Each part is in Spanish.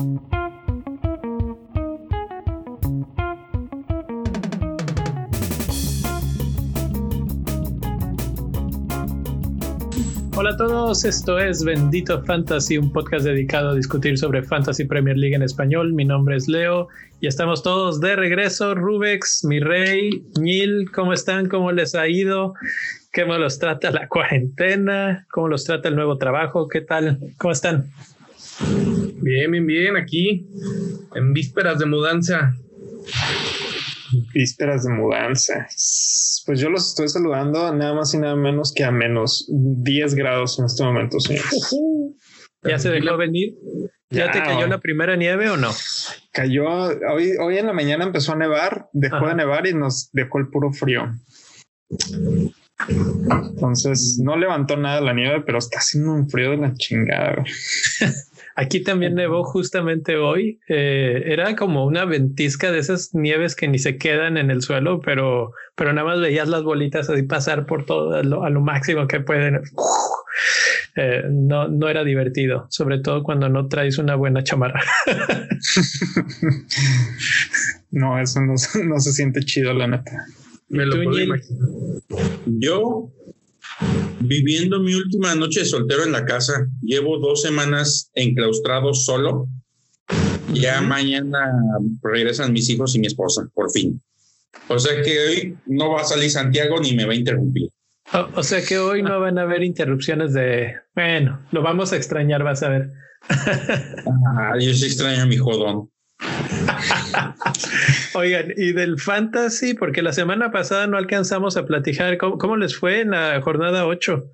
Hola a todos, esto es Bendito Fantasy, un podcast dedicado a discutir sobre Fantasy Premier League en español. Mi nombre es Leo y estamos todos de regreso. Rubex, mi rey, Nil, ¿cómo están? ¿Cómo les ha ido? ¿Cómo los trata la cuarentena? ¿Cómo los trata el nuevo trabajo? ¿Qué tal? ¿Cómo están? Bien, bien, bien, aquí en vísperas de mudanza. Vísperas de mudanza. Pues yo los estoy saludando nada más y nada menos que a menos 10 grados en este momento, señores. ¿Ya se dejó venir? ¿Ya, te cayó la primera nieve o no? Cayó, hoy, hoy en la mañana empezó a nevar, dejó de nevar y nos dejó el puro frío. Entonces no levantó nada la nieve, pero está haciendo un frío de la chingada. Aquí también nevó justamente hoy. Eh, era como una ventisca de esas nieves que ni se quedan en el suelo, pero, pero nada más veías las bolitas así pasar por todo a lo, máximo que pueden. Eh, no, no era divertido, sobre todo cuando no traes una buena chamarra. no, eso no, no, se siente chido, la neta. Me lo puedo imaginar. Yo Viviendo mi última noche soltero en la casa, llevo dos semanas enclaustrado solo. Ya mañana regresan mis hijos y mi esposa, por fin. O sea que hoy no va a salir Santiago ni me va a interrumpir. O, sea que hoy no van a haber interrupciones de, bueno, lo vamos a extrañar, vas a ver. Ah, yo sí extraño a mi jodón. Oigan, y del fantasy, porque la semana pasada no alcanzamos a platicar, ¿cómo, les fue en la jornada 8?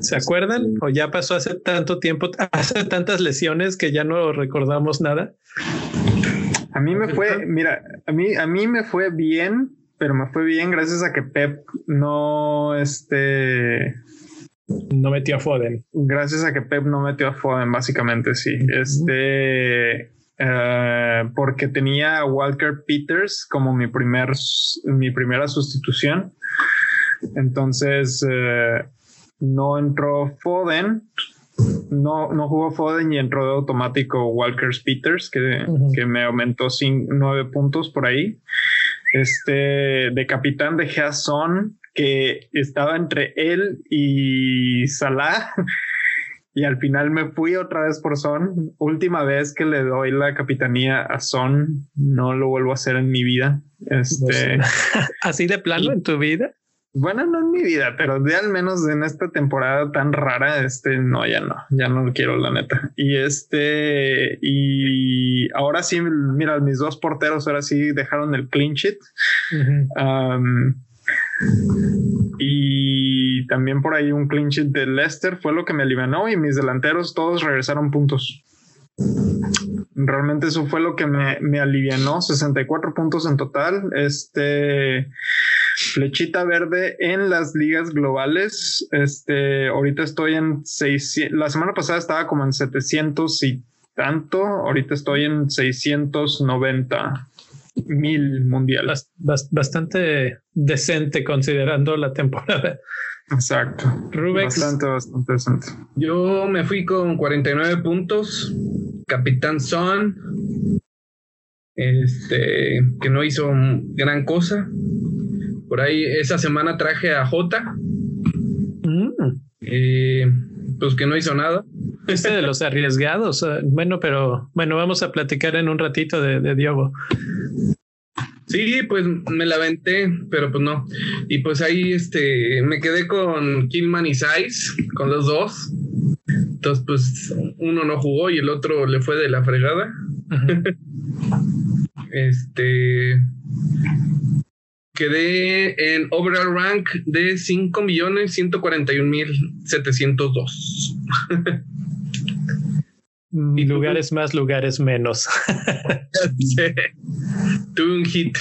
¿Se acuerdan? ¿O ya pasó hace tanto tiempo, hace tantas lesiones que ya no recordamos nada? A mí me fue, mira, a mí, a mí me fue bien, pero me fue bien gracias a que Pep no, este, no metió a Foden. Gracias a que Pep no metió a Foden, básicamente, sí. Este. Eh, porque tenía a Walker Peters como mi, primer, mi primera sustitución. Entonces eh, no entró Foden, no, no jugó Foden y entró de automático Walker Peters, que, que me aumentó sin, nueve puntos por ahí. Este de capitán de Jason que estaba entre él y Salah. Y al final me fui otra vez por Son. Última vez que le doy la capitanía a Son, no lo vuelvo a hacer en mi vida. Este, así de plano en tu vida. Bueno, no en mi vida, pero de al menos en esta temporada tan rara, este no, ya no, ya no lo quiero, la neta. Y este, y ahora sí, mira, mis dos porteros ahora sí dejaron el clean sheet. Y también por ahí un clean sheet de Leicester fue lo que me alivianó y mis delanteros todos regresaron puntos. Realmente eso fue lo que me, me alivianó, 64 puntos en total. Este flechita verde en las ligas globales. Este, ahorita estoy en 600, la semana pasada estaba como en 700 y tanto, ahorita estoy en 690 mil mundial. bastante decente considerando la temporada. Exacto. Rubex. Bastante, bastante decente. Yo me fui con 49 puntos. Capitán Son. Este, que no hizo gran cosa. Por ahí esa semana traje a J. Mm. Eh, pues que no hizo nada. Este de los arriesgados. Bueno, pero bueno, vamos a platicar en un ratito de, de Diogo. Sí, pues me la aventé, pero pues no. Y pues ahí este me quedé con Killman y Size, con los dos. Entonces, pues uno no jugó y el otro le fue de la fregada. este quedé en overall rank de 5 millones 141 mil 702. Y lugares más, lugares menos. Tuve un hit.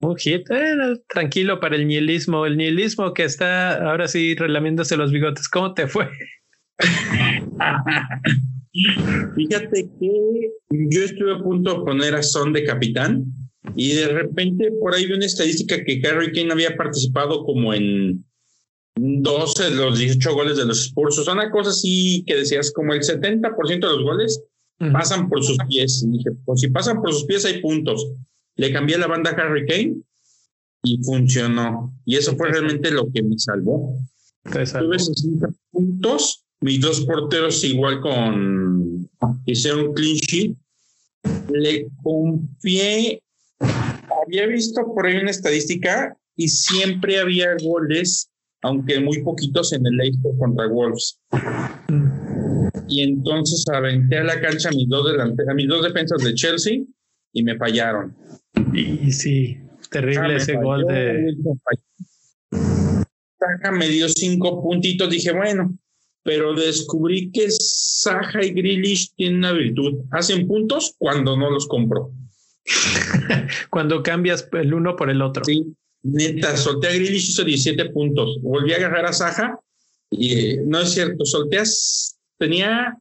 Un hit, eh, tranquilo para el nihilismo. El nihilismo que está ahora sí relamiéndose los bigotes. ¿Cómo te fue? Fíjate que yo estuve a punto de poner a Son de capitán y de repente por ahí vi una estadística que Harry Kane había participado como en 12 de los 18 goles de los Spurs. O sea, una cosa así que decías, como el 70% de los goles pasan por sus pies. Y dije, pues si pasan por sus pies hay puntos. Le cambié la banda a Harry Kane y funcionó. Y eso fue realmente lo que me salvó. Tuve 60 puntos. Mis dos porteros igual con hicieron clean sheet. Le confié. Había visto por ahí una estadística y siempre había goles, aunque muy poquitos en el Leicester contra Wolves. Y entonces aventé a la cancha a mis dos, a mis dos defensas de Chelsea y me fallaron. Y sí, terrible ah, ese gol de. Saja me dio cinco puntitos, dije, bueno, pero descubrí que Saja y Grealish tienen una virtud. Hacen puntos cuando no los compro. cuando cambias el uno por el otro. Sí, neta, solté a Grealish, hizo 17 puntos. Volví a agarrar a Saja y eh, no es cierto, solté a, tenía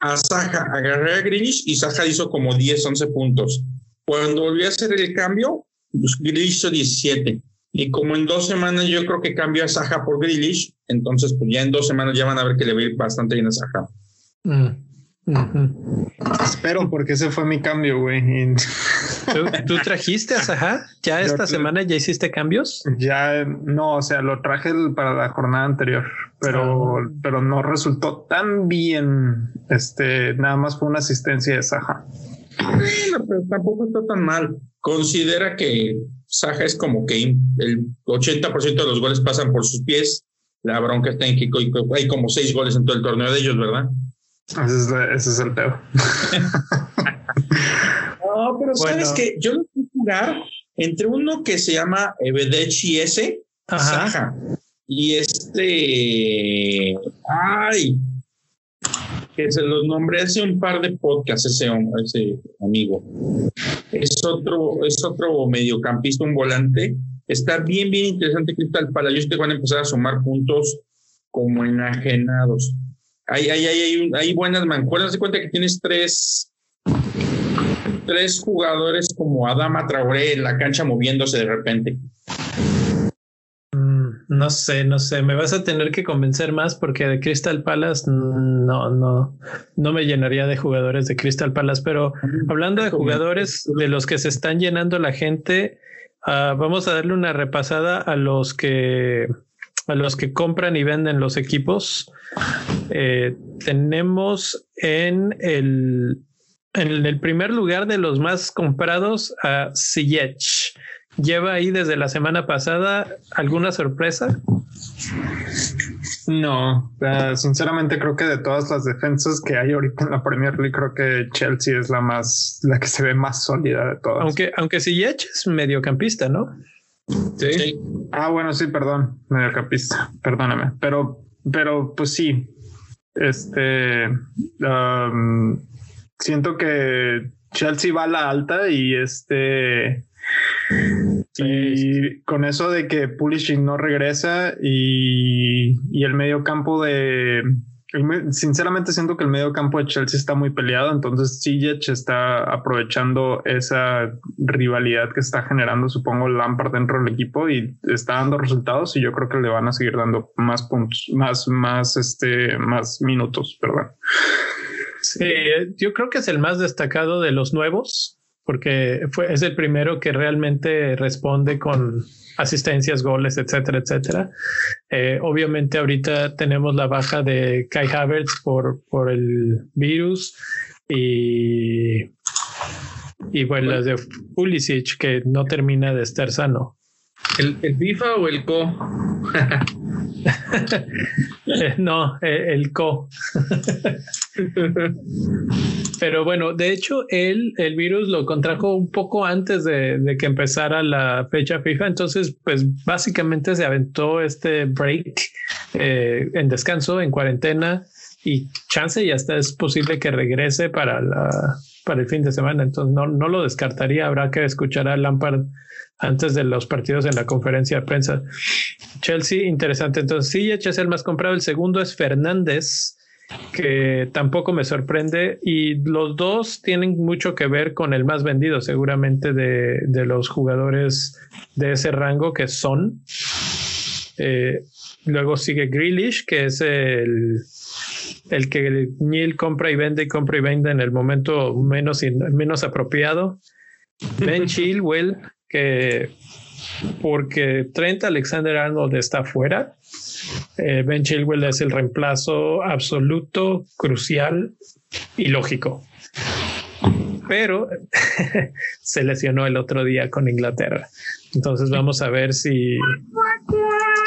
a Saja, agarré a Grealish y Saja hizo como 10, 11 puntos. Cuando volví a hacer el cambio, pues, Grealish hizo 17. Y como en dos semanas yo creo que cambió a Saja por Grealish, entonces pues ya en dos semanas ya van a ver que le va a ir bastante bien a Saja. Mm. Espero, porque ese fue mi cambio, güey. ¿Tú, trajiste a Saja? ¿Ya esta semana ya hiciste cambios? Ya, no, o sea, lo traje para la jornada anterior, pero, ah. pero no resultó tan bien. Este, nada más fue una asistencia de Saja. Bueno, pero tampoco está tan mal. Considera que Saja es como que el 80% de los goles pasan por sus pies. La bronca está en que hay como seis goles en todo el torneo de ellos, ¿verdad? Ese es, el peor. no, pero sabes que yo lo a jugar entre uno que se llama Evedech y ese, Saja. Y este. Ay, que se los nombré hace un par de podcasts ese, ese amigo. Es otro, es otro mediocampista, un volante. Está bien, bien interesante Cristal para ellos te van a empezar a sumar puntos como enajenados. Hay, hay, hay, hay buenas mancuernas. Se cuenta que tienes tres, tres jugadores como Adama Traoré en la cancha moviéndose de repente. No sé, no sé, me vas a tener que convencer más porque de Crystal Palace no, no, no me llenaría de jugadores de Crystal Palace, pero hablando de jugadores de los que se están llenando la gente, ah, vamos a darle una repasada a los que a los que compran y venden los equipos. Eh, tenemos en el en el primer lugar de los más comprados a Ziyech lleva ahí desde la semana pasada alguna sorpresa? No, sinceramente creo que de todas las defensas que hay ahorita en la Premier League, creo que Chelsea es la más, la que se ve más sólida de todas. Aunque, aunque es mediocampista, ¿no? Sí. Ah, bueno, sí, perdón, mediocampista, perdóname, pero, pero pues sí, este, um, siento que Chelsea va a la alta y este y con eso de que Pulisic no regresa y, el medio campo de... Sinceramente siento que el medio campo de Chelsea está muy peleado, entonces Ziyech está aprovechando esa rivalidad que está generando, supongo, Lampard dentro del equipo y está dando resultados y yo creo que le van a seguir dando más puntos, más, más, este, más minutos, perdón. Sí, yo creo que es el más destacado de los nuevos porque fue, es el primero que realmente responde con asistencias, goles, etcétera, etcétera. Eh, obviamente ahorita tenemos la baja de Kai Havertz por, por el virus y, y bueno, las de Pulisic que no termina de estar sano. ¿El, el FIFA o el CO? no, el co. Pero bueno, de hecho, él, el virus lo contrajo un poco antes de, que empezara la fecha FIFA. Entonces, pues básicamente se aventó este break eh, en descanso, en cuarentena y chance y hasta es posible que regrese para la para el fin de semana. Entonces, no, no lo descartaría. Habrá que escuchar a Lampard antes de los partidos en la conferencia de prensa. Chelsea, interesante. Entonces, sí, es el más comprado. El segundo es Fernández, que tampoco me sorprende. Y los dos tienen mucho que ver con el más vendido, seguramente, de, de los jugadores de ese rango que son. Eh, luego sigue Grealish, que es el, el que Neil compra y vende y compra y vende en el momento menos, menos apropiado. Ben Chilwell, que porque Trent Alexander Arnold está fuera, eh, Ben Chilwell es el reemplazo absoluto, crucial y lógico. Pero se lesionó el otro día con Inglaterra. Entonces vamos a ver si...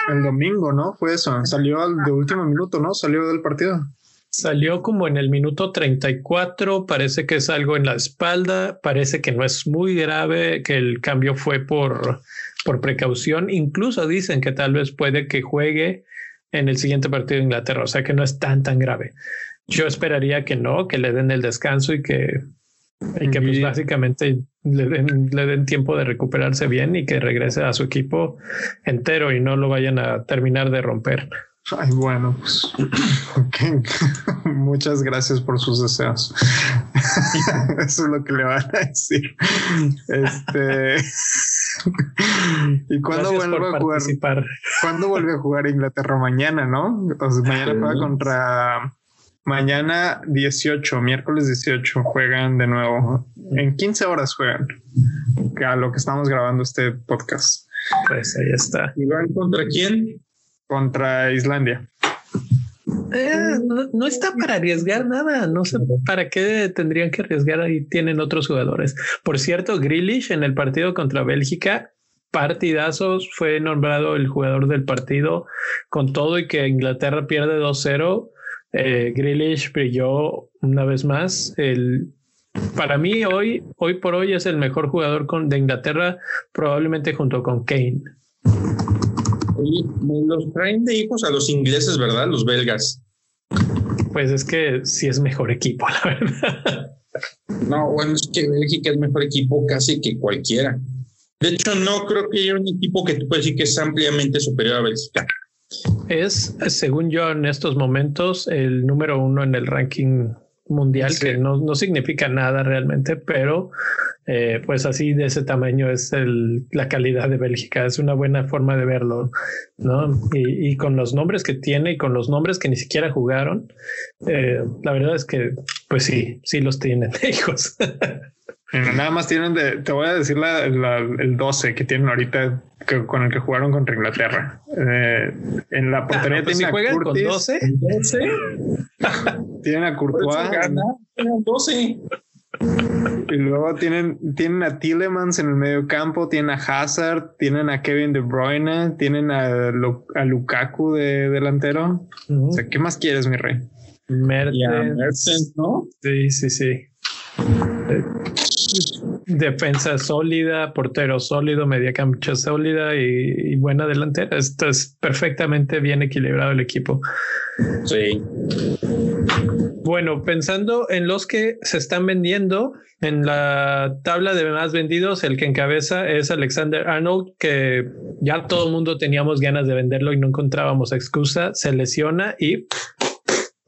El domingo, ¿no? Fue eso. Salió de último minuto, ¿no? Salió del partido. Salió como en el minuto 34, parece que es algo en la espalda, parece que no es muy grave, que el cambio fue por, por precaución, incluso dicen que tal vez puede que juegue en el siguiente partido de Inglaterra, o sea que no es tan tan grave. Yo esperaría que no, que le den el descanso y que, y que pues básicamente le den, le den tiempo de recuperarse bien y que regrese a su equipo entero y no lo vayan a terminar de romper. Ay, bueno, pues okay. muchas gracias por sus deseos. Eso es lo que le van a decir. Este y cuándo vuelve a jugar? ¿Cuándo vuelve a jugar Inglaterra mañana, no? O sea, mañana juega contra mañana 18, miércoles 18 juegan de nuevo. En 15 horas juegan. A lo que estamos grabando este podcast. Pues ahí está. ¿Y van contra quién? contra Islandia. Eh, no, está para arriesgar nada. No sé para qué tendrían que arriesgar. Ahí tienen otros jugadores. Por cierto, Grealish en el partido contra Bélgica, partidazos, fue nombrado el jugador del partido con todo y que Inglaterra pierde 2-0. Eh, Grealish brilló una vez más. El, para mí hoy, hoy por hoy es el mejor jugador con, de Inglaterra, probablemente junto con Kane los traen de hijos a los ingleses, ¿verdad? Los belgas. Pues es que sí es mejor equipo, la verdad. No, bueno, es que Bélgica es mejor equipo casi que cualquiera. De hecho, no creo que haya un equipo que tú puedes decir que es ampliamente superior a Bélgica. Es, según yo, en estos momentos, el número uno en el ranking mundial, que no, no significa nada realmente, pero eh, pues así de ese tamaño es el, la calidad de Bélgica. Es una buena forma de verlo, ¿no? Y, con los nombres que tiene y con los nombres que ni siquiera jugaron, eh, la verdad es que, pues sí, sí los tienen Nada más tienen de, te voy a decir la, el 12 que tienen ahorita con el que jugaron contra Inglaterra. Eh, en la ah, portería ah, pues tienen si a Curtis, con 12, 12. tienen a Courtois. 12. Y luego tienen, tienen a Tillemans en el medio campo, tienen a Hazard, tienen a Kevin De Bruyne, tienen a, a Lukaku de delantero. O sea, ¿qué más quieres, mi rey? Mertens, ¿no? Sí, sí, sí. Defensa sólida, portero sólido, media cancha sólida y, y, buena delantera. Esto es perfectamente bien equilibrado el equipo. Sí. Bueno, pensando en los que se están vendiendo, en la tabla de más vendidos, el que encabeza es Alexander Arnold, que ya todo el mundo teníamos ganas de venderlo y no encontrábamos excusa, se lesiona y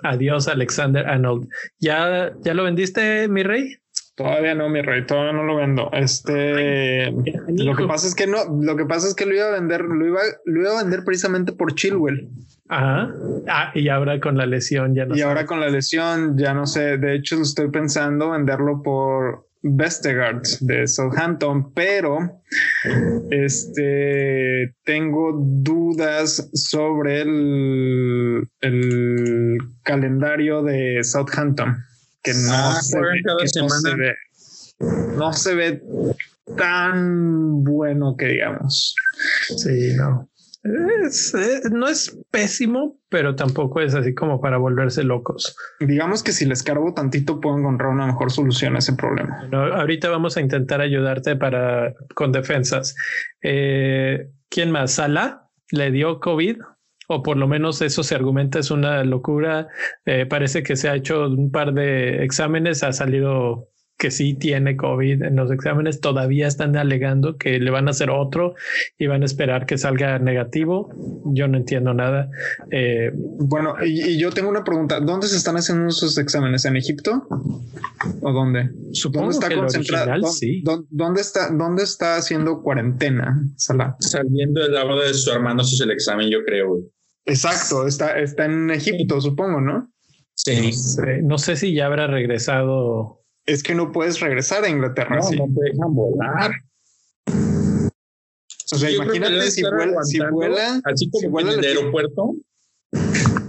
adiós Alexander Arnold. ¿Ya, ya lo vendiste, mi rey? Todavía no, mi rey, todavía no lo vendo. Este, lo que pasa es que no, lo que pasa es que lo iba a vender, lo iba, lo iba a vender precisamente por Chilwell. Ajá. Ah, y ahora con la lesión ya no Y ahora con la lesión ya no sé. De hecho, estoy pensando venderlo por Vestegard de Southampton, pero este tengo dudas sobre el, el calendario de Southampton, que no, ah, se, ve, no se ve, no se ve tan bueno que digamos. Sí, no. Es, eh, no es pésimo, pero tampoco es así como para volverse locos. Digamos que si les cargo tantito puedo encontrar una mejor solución a ese problema. ahorita vamos a intentar ayudarte para con defensas. Eh, ¿Quién más? Sala le dio COVID o por lo menos eso se argumenta es una locura. Eh, parece que se ha hecho un par de exámenes, ha salido que sí tiene COVID en los exámenes todavía están alegando que le van a hacer otro y van a esperar que salga negativo. Yo no entiendo nada. Eh, bueno, y, yo tengo una pregunta. ¿Dónde se están haciendo esos exámenes? ¿En Egipto? ¿O dónde? Supongo ¿Dónde está concentrado? sí. ¿dónde, está, ¿Dónde está haciendo cuarentena, Sala? Saliendo de la boda de su hermano, si es el examen, yo creo. Exacto, está, está en Egipto, supongo, ¿no? Sí. No sé si ya habrá regresado. Es que no puedes regresar a Inglaterra. No, no te dejan volar. O sea, Yo imagínate si vuela, si vuela, Así como si vuela en el aeropuerto.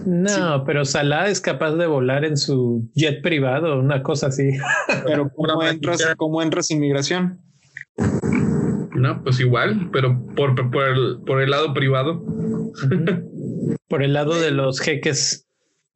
No, pero Salah es capaz de volar en su jet privado, una cosa así. pero ¿cómo entras. ¿cómo entras inmigración? No, pues igual, pero por, por, el, por el lado privado. Por el lado de los jeques.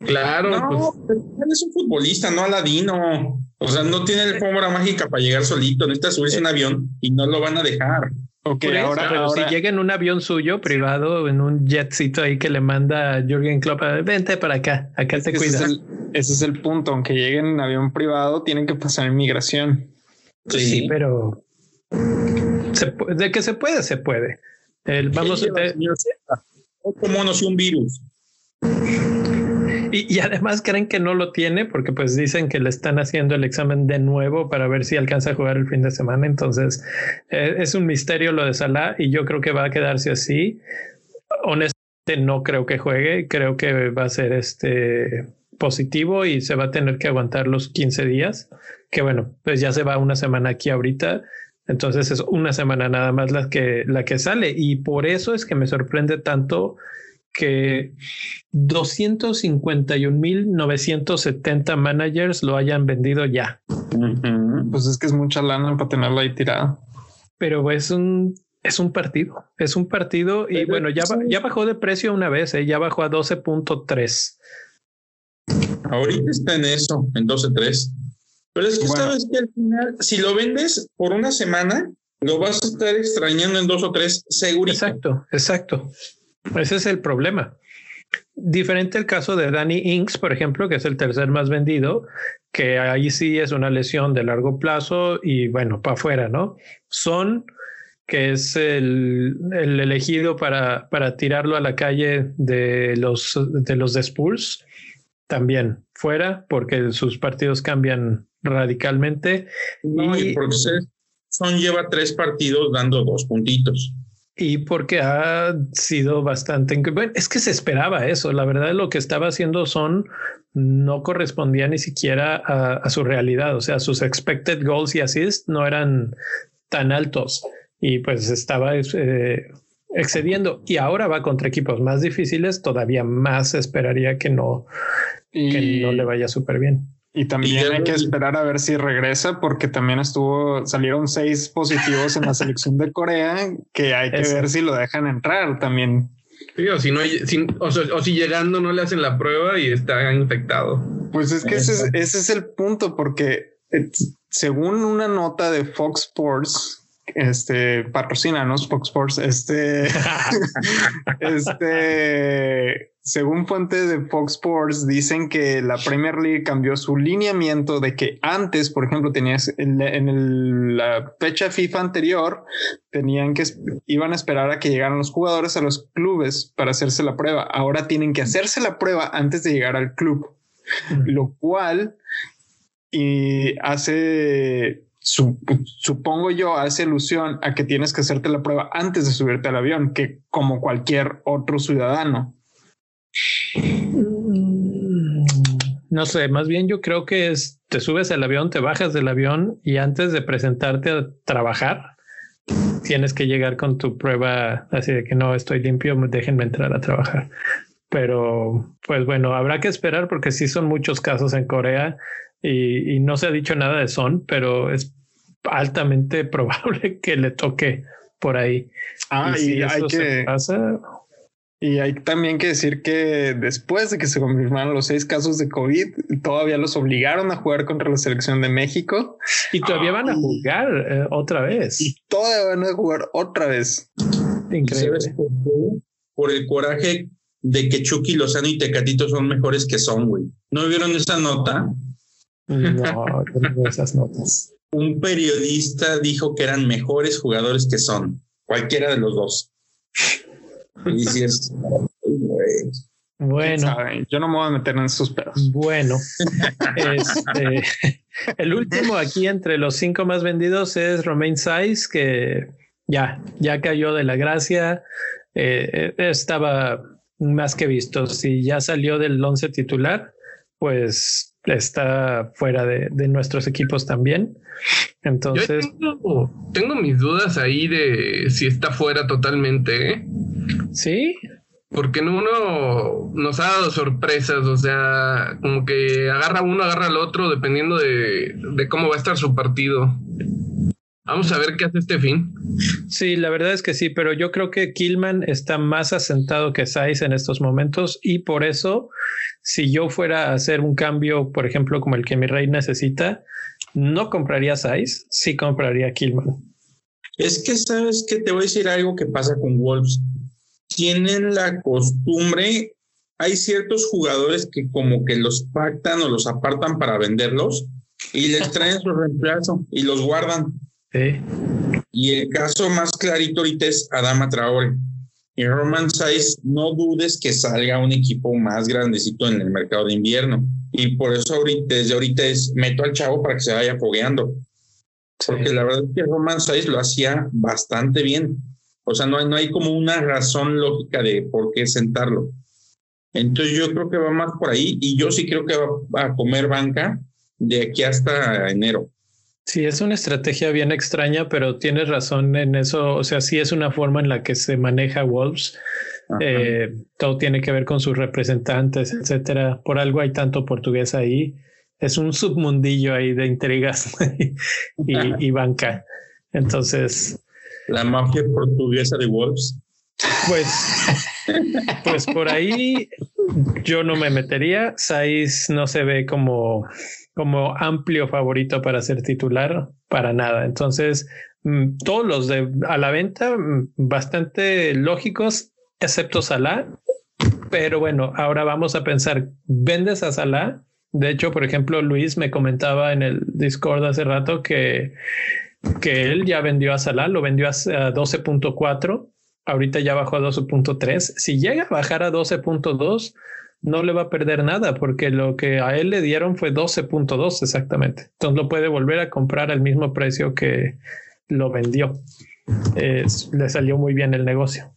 Claro, No, pues pero él es un futbolista, no Aladino. O sea, no tiene la fórmula mágica para llegar solito. Necesita subirse a un avión y no lo van a dejar. Ok, eso, ahora, pero ahora- si llega en un avión suyo privado, en un jetcito ahí que le manda a Jürgen Klopp, "Ah, vente para acá, acá te ese, es cuidas. el, ese es el punto. Aunque lleguen en avión privado, tienen que pasar inmigración. Sí, pero se pu- de que se puede, se puede. El- vamos, ¿Qué lleva, te-? Otro mono y un virus. y, además creen que no lo tiene porque pues dicen que le están haciendo el examen de nuevo para ver si alcanza a jugar el fin de semana. Entonces eh, es un misterio lo de Salah y yo creo que va a quedarse así. Honestamente no creo que juegue, creo que va a ser este positivo y se va a tener que aguantar los 15 días, que bueno, pues ya se va una semana aquí ahorita. Entonces es una semana nada más la que, la que sale y por eso es que me sorprende tanto que 251.970 managers lo hayan vendido ya. Pues es que es mucha lana para tenerla ahí tirada. Pero es un, es un partido, es un partido y Pero bueno, ya, ya bajó de precio una vez, ¿eh? ya bajó a 12.3. Ahorita está en eso, en 12-3. Pero es que Bueno. sabes que al final, si lo vendes por una semana, lo vas a estar extrañando en dos o tres, seguro. Exacto, exacto. Ese es el problema. Diferente el caso de Danny Inks, por ejemplo, que es el tercer más vendido, que ahí sí es una lesión de largo plazo y bueno, para afuera, ¿no? Son, que es el, el elegido para, para tirarlo a la calle de los de los de Spurs, también fuera, porque sus partidos cambian radicalmente. No, y Y- porque son lleva tres partidos dando dos puntitos. Y porque ha sido bastante... Bueno, es que se esperaba eso. La verdad, lo que estaba haciendo Son no correspondía ni siquiera a, a su realidad. O sea, sus expected goals y assists no eran tan altos y pues estaba eh, excediendo. Y ahora va contra equipos más difíciles. Todavía más esperaría que no, que no le vaya súper bien. Y también Y hay lo- que esperar a ver si regresa, porque también estuvo, salieron seis positivos en la selección de Corea, que hay que Eso. ver si lo dejan entrar también. sí, o si no, si- o, so- o si llegando no le hacen la prueba y está infectado. Pues es que ese es, ese es el punto, porque eh, según una nota de Fox Sports, este patrocínanos Fox Sports, este, este, según fuentes de Fox Sports, dicen que la Premier League cambió su lineamiento de que antes, por ejemplo, tenías en, la- en el- la fecha FIFA anterior, tenían que iban a esperar a que llegaran los jugadores a los clubes para hacerse la prueba. Ahora tienen que hacerse la prueba antes de llegar al club lo cual y hace, supongo yo, hace alusión a que tienes que hacerte la prueba antes de subirte al avión, que como cualquier otro ciudadano. Mm, No sé, más bien yo creo que es, te subes al avión, te bajas del avión y antes de presentarte a trabajar, tienes que llegar con tu prueba así de que no estoy limpio, déjenme entrar a trabajar. Pero pues bueno, habrá que esperar porque sí son muchos casos en Corea y, y no se ha dicho nada de Son, pero es altamente probable que le toque por ahí. Ah, y, si hay eso que, pasa, y hay también que decir que después de que se confirmaron los seis casos de COVID, todavía los obligaron a jugar contra la selección de México y todavía van a Ay. jugar eh, otra vez. y todavía van a jugar otra vez. Increíble. Por el coraje de que Chucky Lozano y Tecatito son mejores que son, güey. ¿No vieron esa nota? No, yo no esas notas. Un periodista dijo que eran mejores jugadores que son. Cualquiera de los dos. Y si es. güey. ¿Quién Bueno? Yo no me voy a meter en esos pedos. bueno. Este, el último aquí entre los cinco más vendidos es Romain Saiz, que ya, ya cayó de la gracia. Eh, eh, estaba más que visto. Si ya salió del once titular, pues está fuera de, nuestros equipos también. Entonces. tengo, mis dudas ahí de si está fuera totalmente. ¿eh? Sí. Porque uno nos ha dado sorpresas, o sea, como que agarra uno, agarra al otro, dependiendo de, de cómo va a estar su partido. Vamos a ver qué hace este fin. Sí, la verdad es que sí, pero yo creo que Killman está más asentado que Saiz en estos momentos y por eso, si yo fuera a hacer un cambio, por ejemplo, como el que mi rey necesita, no compraría Saiz, sí compraría Killman. Es que sabes que te voy a decir algo que pasa con Wolves. Tienen la costumbre, hay ciertos jugadores que como que los pactan o los apartan para venderlos y les traen su reemplazo y los guardan. Y el caso más clarito ahorita es Adama Traore. Y Roman Saiz, no dudes que salga un equipo más grandecito en el mercado de invierno. Y por eso ahorita, desde ahorita es meto al chavo para que se vaya fogueando. Porque la verdad es que Roman Saiz lo hacía bastante bien. O sea, no hay, no hay como una razón lógica de por qué sentarlo. Entonces yo creo que va más por ahí y yo sí creo que va a comer banca de aquí hasta enero. Sí, es una estrategia bien extraña, pero tienes razón en eso. O sea, sí es una forma en la que se maneja Wolves. Eh, todo tiene que ver con sus representantes, etcétera. Por algo hay tanto portugués ahí. Es un submundillo ahí de intrigas y, banca. Entonces. La mafia portuguesa de Wolves. Pues, pues por ahí yo no me metería. Saiz no se ve como como amplio favorito para ser titular, para nada. Entonces, mm, todos los de a la venta, mm, bastante lógicos, excepto Salah. Pero bueno, ahora vamos a pensar, ¿vendes a Salah? De hecho, por ejemplo, Luis me comentaba en el Discord hace rato que, que él ya vendió a Salah, lo vendió a 12.4, ahorita ya bajó a 12.3. Si llega a bajar a 12.2, no le va a perder nada porque lo que a él le dieron fue 12.2 exactamente. Entonces lo puede volver a comprar al mismo precio que lo vendió. le salió muy bien el negocio.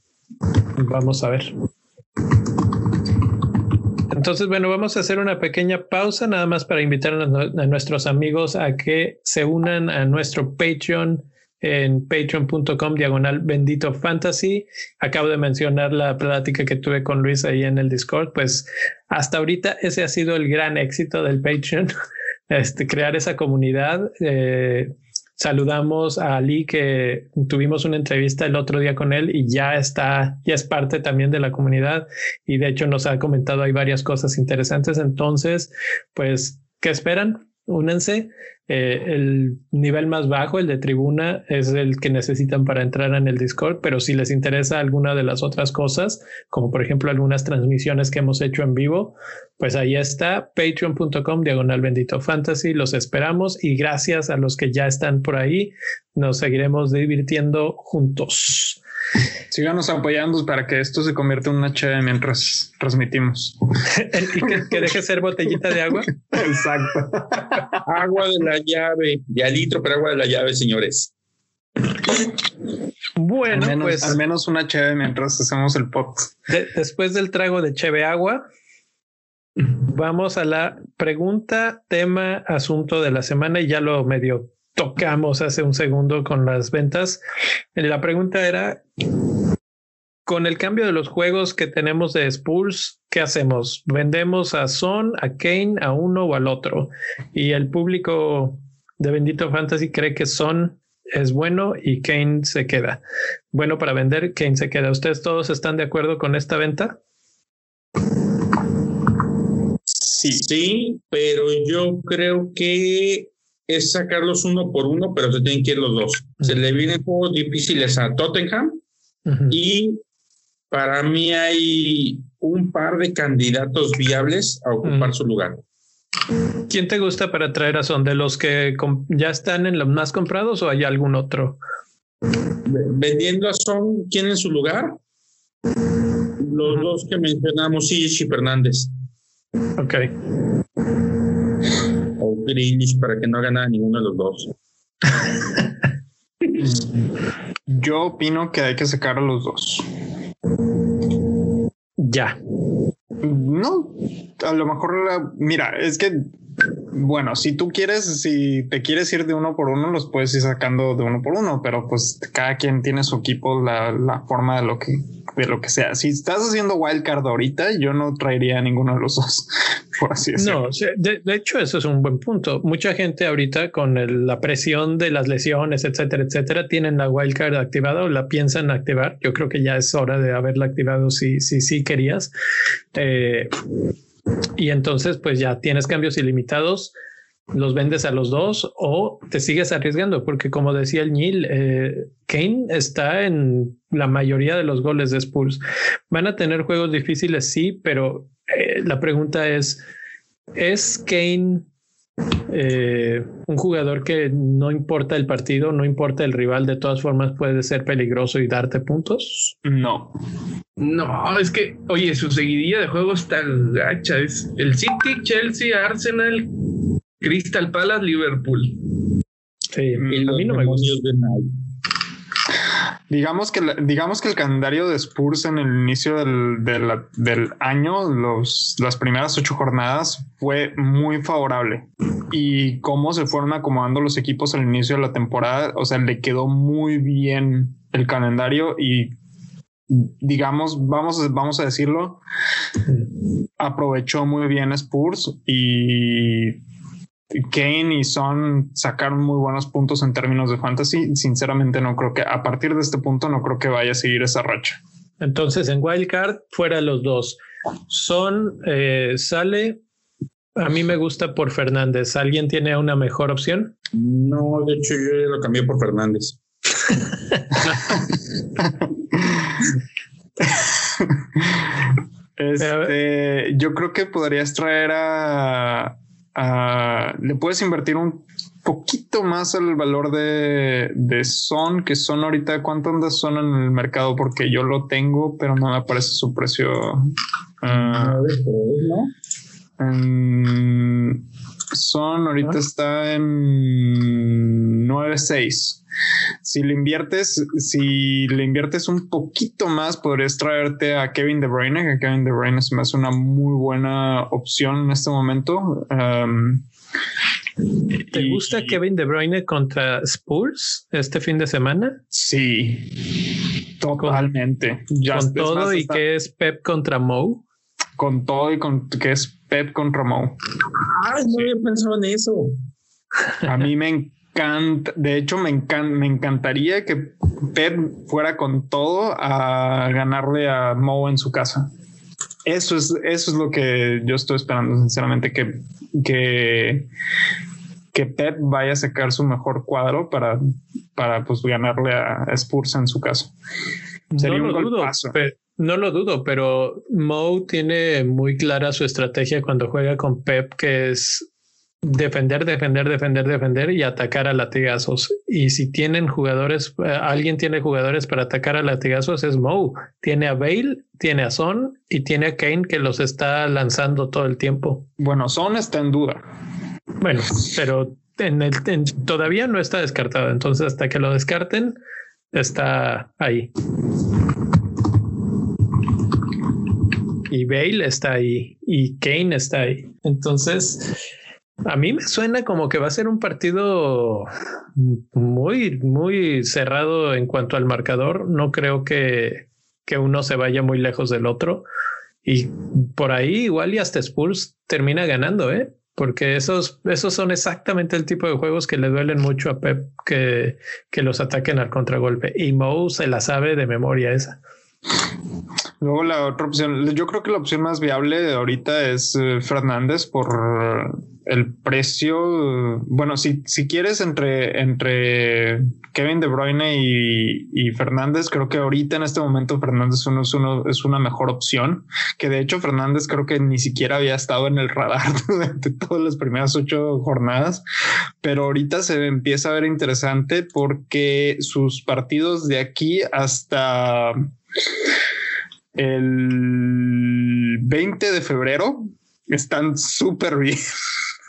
Vamos a ver. Entonces, bueno, vamos a hacer una pequeña pausa nada más para invitar a, a nuestros amigos a que se unan a nuestro Patreon en patreon.com diagonal bendito fantasy. Acabo de mencionar la plática que tuve con Luis ahí en el Discord. Pues hasta ahorita ese ha sido el gran éxito del Patreon, este, crear esa comunidad. Eh, saludamos a Ali que tuvimos una entrevista el otro día con él y ya está, ya es parte también de la comunidad y de hecho nos ha comentado hay varias cosas interesantes. Entonces, pues, ¿qué esperan? Únense eh, el nivel más bajo, el de tribuna, es el que necesitan para entrar en el Discord, pero si les interesa alguna de las otras cosas, como por ejemplo algunas transmisiones que hemos hecho en vivo, pues ahí está, patreon.com diagonal bendito fantasy, los esperamos y gracias a los que ya están por ahí, nos seguiremos divirtiendo juntos. Síganos apoyando para que esto se convierta en una chévere mientras transmitimos. y que, que, deje ser botellita de agua. Exacto. agua de la llave, ya litro, pero agua de la llave, señores. Bueno, al menos, pues al menos una chévere mientras hacemos el pot. después del trago de cheve agua, vamos a la pregunta, tema, asunto de la semana y ya lo medio tocamos hace un segundo con las ventas. La pregunta era, con el cambio de los juegos que tenemos de Spurs, ¿qué hacemos? ¿Vendemos a Son, a Kane, a uno o al otro? Y el público de Bendito Fantasy cree que Son es bueno y Kane se queda. Bueno para vender, Kane se queda. ¿Ustedes todos están de acuerdo con esta venta? Sí, sí, pero yo creo que es sacarlos uno por uno, pero se tienen que ir los dos. Se le vienen juegos difíciles a Tottenham y para mí hay un par de candidatos viables a ocupar su lugar. ¿Quién te gusta para traer a Son? ¿De los que ya están en los más comprados o hay algún otro? Vendiendo a Son, ¿quién en su lugar? Los dos que mencionamos, sí, y Fernández. Ok para que no haga nada ninguno de los dos. Yo opino que hay que sacar a los dos. ya. No, a lo mejor, mira, es que bueno, si tú quieres, si te quieres ir de uno por uno, los puedes ir sacando de uno por uno, pero pues cada quien tiene su equipo, la, la forma de lo que, de lo que sea. Si estás haciendo wildcard ahorita, yo no traería a ninguno de los dos, por así decirlo. No, de, de hecho, eso es un buen punto. Mucha gente ahorita con el, la presión de las lesiones, etcétera, etcétera, tienen la wildcard activada o la piensan activar. Yo creo que ya es hora de haberla activado si, si, si querías. Eh, y entonces pues ya tienes cambios ilimitados, los vendes a los dos o te sigues arriesgando, porque como decía el Neil, eh, Kane está en la mayoría de los goles de Spurs. Van a tener juegos difíciles, sí, pero eh, la pregunta es, ¿es Kane eh, un jugador que no importa el partido, no importa el rival, de todas formas puede ser peligroso y darte puntos? No. No, es que, oye, su seguidilla de juegos está gacha. Es el City, Chelsea, Arsenal, Crystal Palace, Liverpool. Sí, a mí no me gusta. Digamos que, digamos que el calendario de Spurs en el inicio del, del, año, los, las primeras ocho jornadas, fue muy favorable. Y cómo se fueron acomodando los equipos al inicio de la temporada, o sea, le quedó muy bien el calendario y digamos, vamos, vamos a decirlo, aprovechó muy bien Spurs y Kane y Son sacaron muy buenos puntos en términos de fantasy. Sinceramente, no creo que a partir de este punto no creo que vaya a seguir esa racha. Entonces, en Wildcard, fuera los dos. Son eh, sale. A mí me gusta por Fernández. ¿Alguien tiene una mejor opción? No, de hecho, yo lo cambié por Fernández. este, yo creo que podrías traer a, le puedes invertir un poquito más al valor de, de Son, que son ahorita, ¿cuánto andas Son en el mercado? Porque yo lo tengo, pero no me aparece su precio. Uh, son ahorita está en 9.6. Si le inviertes, si le inviertes un poquito más, podrías traerte a Kevin De Bruyne, que Kevin De Bruyne se me hace una muy buena opción en este momento. ¿Te gusta Kevin De Bruyne contra Spurs este fin de semana? Sí, totalmente. con todo y que es Pep contra Mo. Con todo y con que es Pep contra Mo. Ay, no había pensado en eso. A mí me de hecho, me, me encantaría que Pep fuera con todo a ganarle a Mo en su casa. Eso es, eso es lo que yo estoy esperando, sinceramente, que, que, que Pep vaya a sacar su mejor cuadro para, para pues, ganarle a Spurs en su casa. Sería no un dudo, no lo dudo, pero Mo tiene muy clara su estrategia cuando juega con Pep, que es defender, defender, defender, defender y atacar a latigazos. Y si tienen jugadores, eh, alguien tiene jugadores para atacar a latigazos, es Mo. Tiene a Bale, tiene a Son y tiene a Kane que los está lanzando todo el tiempo. Bueno, Son está en duda. Bueno, pero en el, todavía no está descartado. Entonces, hasta que lo descarten, está ahí. Y Bale está ahí y Kane está ahí. Entonces, a mí me suena como que va a ser un partido muy, muy cerrado en cuanto al marcador. No creo que, que uno se vaya muy lejos del otro. Y por ahí igual y hasta Spurs termina ganando, ¿eh? Porque esos, esos son exactamente el tipo de juegos que le duelen mucho a Pep que, que los ataquen al contragolpe. Y Mo se la sabe de memoria esa. Luego la otra opción, yo creo que la opción más viable ahorita es eh, Fernández por el precio. Bueno, si, si quieres entre, entre Kevin De Bruyne y, Fernández, creo que ahorita en este momento Fernández uno es, uno, es una mejor opción. Que de hecho Fernández creo que ni siquiera había estado en el radar durante todas las primeras ocho jornadas, pero ahorita se empieza a ver interesante porque sus partidos de aquí hasta el 20 de febrero están súper bien.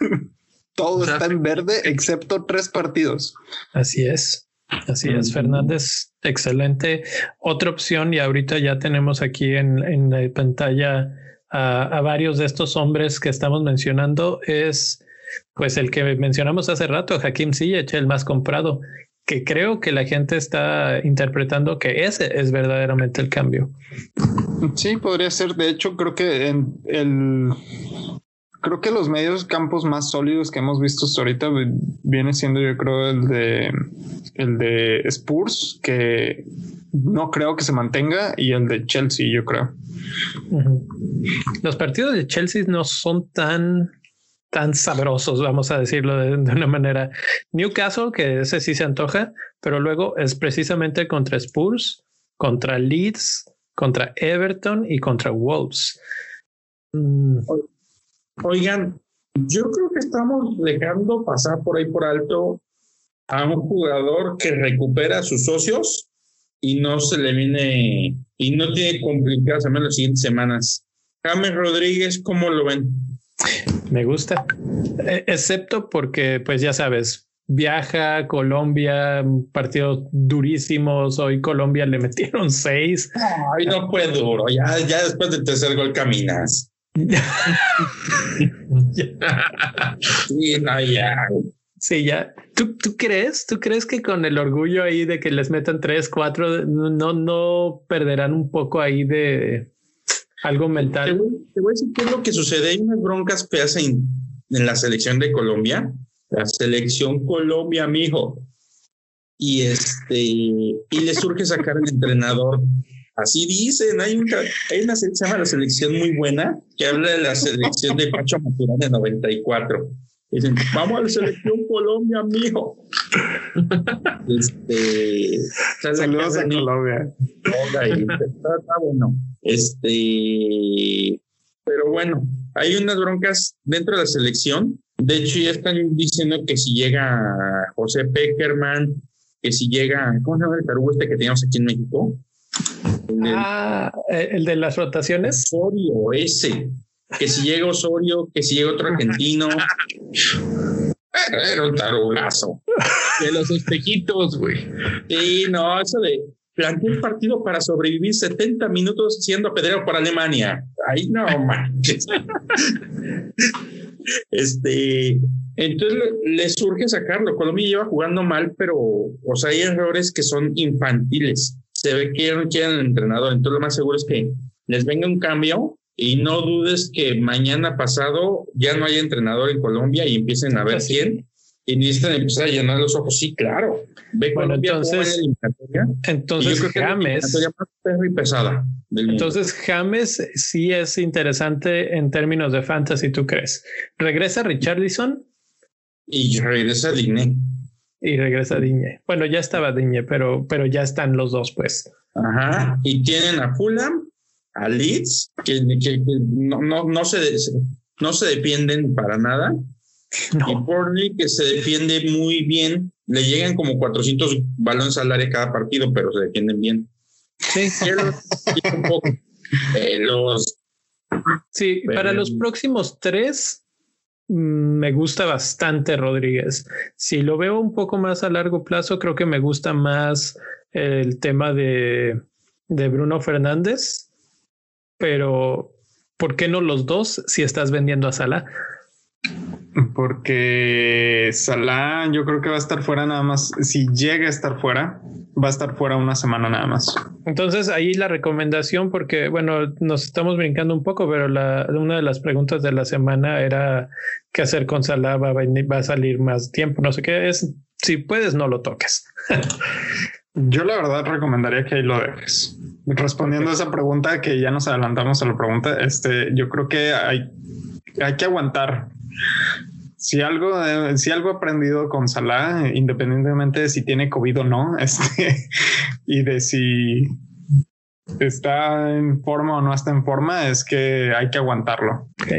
Todo está en verde excepto tres partidos. Así es. Así es, Fernández, excelente. Otra opción, y ahorita ya tenemos aquí en, en la pantalla a, a, varios de estos hombres que estamos mencionando, es pues el que mencionamos hace rato, Hakim Ziyech, el más comprado, que creo que la gente está interpretando que ese es verdaderamente el cambio. Sí, podría ser. De hecho, creo que en el creo que los medios campos más sólidos que hemos visto hasta ahorita viene siendo, yo creo, el de el de Spurs, que no creo que se mantenga, y el de Chelsea, yo creo. Los partidos de Chelsea no son tan tan sabrosos, vamos a decirlo de, una manera. Newcastle, que ese sí se antoja, pero luego es precisamente contra Spurs, contra Leeds, contra Everton y contra Wolves. Mm. Oigan, yo creo que estamos dejando pasar por ahí por alto a un jugador que recupera a sus socios y no se le viene y no tiene complicadas en las siguientes semanas. James Rodríguez, ¿cómo lo ven? Me gusta, e, excepto porque, pues ya sabes, viaja a Colombia, partidos durísimos. Hoy Colombia le metieron seis. Ay, no fue duro. Ya, ya después del tercer gol caminas. sí, no, ya. Sí, ya. ¿Tú, ¿Tú crees? ¿Tú crees que con el orgullo ahí de que les metan tres, cuatro, no, no perderán un poco ahí de, algo mental. Te voy, a decir qué es lo que sucede. Hay unas broncas feas en, en la selección de Colombia. La selección Colombia, mijo. Y este, y le surge sacar al entrenador. Así dicen, hay, una, hay una se llama la selección muy buena que habla de la selección de Pacho Maturán de 94. Dicen, vamos a la selección Colombia, mijo. este, Saludos a Colombia. Está, bueno. Este, pero bueno, hay unas broncas dentro de la selección. De hecho, ya están diciendo que si llega José Peckerman, que si llega, ¿cómo se llama el tarugo este que teníamos aquí en México? ah, el de las rotaciones. Osorio, ese que si llega Osorio, que si llega otro argentino. Era un tarugazo. De los espejitos, güey. Sí, no, eso de plantear un partido para sobrevivir 70 minutos siendo pedrero para Alemania. Ahí no manches. este, entonces le, surge sacarlo. Colombia lleva jugando mal, pero, o sea, hay errores que son infantiles. Se ve que no quieren el entrenador. Entonces lo más seguro es que les venga un cambio y no dudes que mañana pasado ya no haya entrenador en Colombia y empiecen a ver quién y necesitan empezar a llenar los ojos. Sí, claro. Ve bueno, entonces, entonces James. pesada entonces James sí es interesante en términos de fantasy, ¿tú crees? ¿Regresa Richardson? Y regresa Digne. Y regresa Digne. Bueno, ya estaba Digne, pero, pero ya están los dos, pues. Ajá. Y tienen a Fulham a Leeds, que, no, no, no, se, no se defienden para nada. Y Burnley, que se defiende muy bien. Le llegan como 400 balones al área cada partido, pero se defienden bien. Sí. los, sí, para los próximos tres mm, me gusta bastante Rodríguez. Si lo veo un poco más a largo plazo, creo que me gusta más el tema de, de Bruno Fernández pero ¿por qué no los dos si estás vendiendo a Salah? Porque Salah yo creo que va a estar fuera nada más. Si llega a estar fuera, va a estar fuera una semana nada más. Entonces ahí la recomendación, porque bueno, nos estamos brincando un poco, pero la, una de las preguntas de la semana era qué hacer con Salah, va a, va a salir más tiempo, no sé qué es. Si puedes, no lo toques. Yo la verdad recomendaría que ahí lo dejes. Respondiendo a esa pregunta, que ya nos adelantamos a la pregunta, este, yo creo que hay, hay que aguantar. Si algo, si algo aprendido con Salah, independientemente de si tiene COVID o no, este, y de si está en forma o no está en forma, es que hay que aguantarlo. Ok.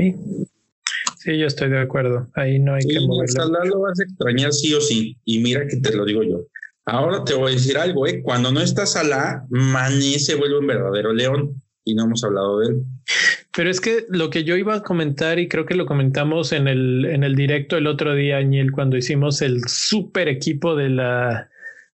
Sí, yo estoy de acuerdo. Ahí no hay que moverlo. Salah lo vas a extrañar sí o sí. Y mira que te lo digo yo. Ahora te voy a decir algo, ¿eh? Cuando no está Salah, Mané se vuelve un verdadero león y no hemos hablado de él. Pero es que lo que yo iba a comentar, y creo que lo comentamos en el, en el directo el otro día, Añel, cuando hicimos el super equipo de la,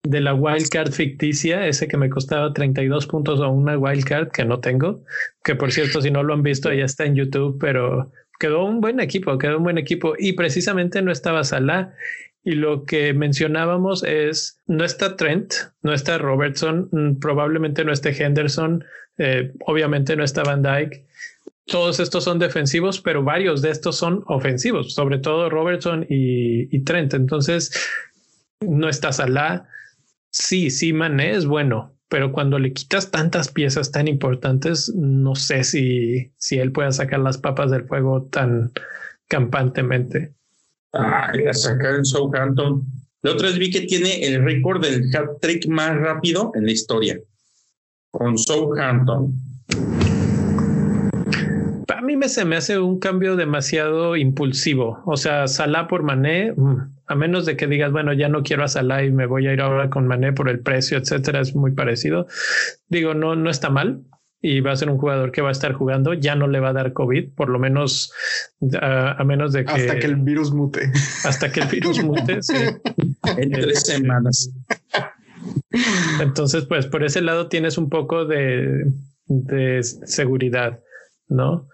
de la wildcard ficticia, ese que me costaba 32 puntos o una wildcard que no tengo, que por cierto, si no lo han visto, ya está en YouTube, pero quedó un buen equipo, quedó un buen equipo y precisamente no estaba Salah. Y lo que mencionábamos es, no está Trent, no está Robertson, mm, probablemente no esté Henderson, eh, obviamente no está Van Dyke. Todos estos son defensivos, pero varios de estos son ofensivos, sobre todo Robertson y, Trent. Entonces, no está Salah, sí, sí, Mané es bueno, pero cuando le quitas tantas piezas tan importantes, no sé si, si él pueda sacar las papas del fuego tan campantemente. Ah, la sacar en Southampton. La otra vez vi que tiene el récord del hat trick más rápido en la historia con Southampton. A mí me, se me hace un cambio demasiado impulsivo. O sea, Salah por Mané, mm, a menos de que digas, bueno, ya no quiero a Salah y me voy a ir ahora con Mané por el precio, etcétera, es muy parecido. Digo, no, no está mal y va a ser un jugador que va a estar jugando, ya no le va a dar COVID, por lo menos a, menos de que hasta que el virus mute, hasta que el virus mute, sí. en tres semanas. Entonces, pues por ese lado tienes un poco de, de seguridad, ¿no?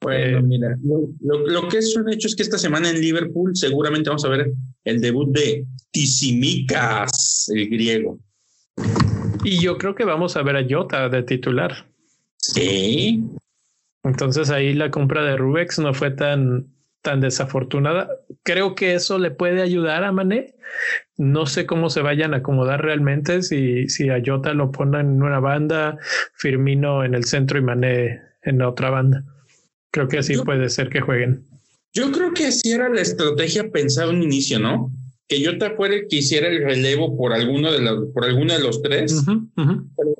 Bueno, eh, mira, lo, que es un hecho es que esta semana en Liverpool seguramente vamos a ver el debut de Tisimicas, el griego. Y yo creo que vamos a ver a Jota de titular. Sí. Entonces ahí la compra de Rubex no fue tan, tan desafortunada. Creo que eso le puede ayudar a Mané. No sé cómo se vayan a acomodar realmente si, si a Jota lo ponen en una banda, Firmino en el centro y Mané en otra banda. Creo que así puede ser que jueguen. Yo creo que así era la estrategia pensada en inicio, ¿no? Que yo te fuera que hiciera el relevo por alguno de los, por alguno de los tres,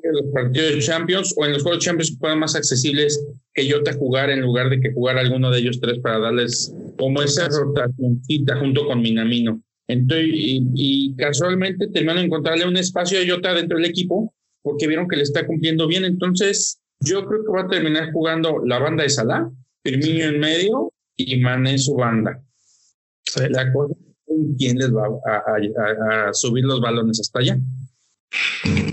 en los partidos de Champions o en los juegos Champions fueran más accesibles que yo te jugara en lugar de que jugara alguno de ellos tres para darles como esa rotacióncita junto con Minamino. Entonces, y, y casualmente terminaron de encontrarle un espacio a Jota dentro del equipo porque vieron que le está cumpliendo bien. Entonces, yo creo que va a terminar jugando la banda de Salah, Firmino en medio y Mané en su banda. La cosa quién les va a, subir los balones hasta allá.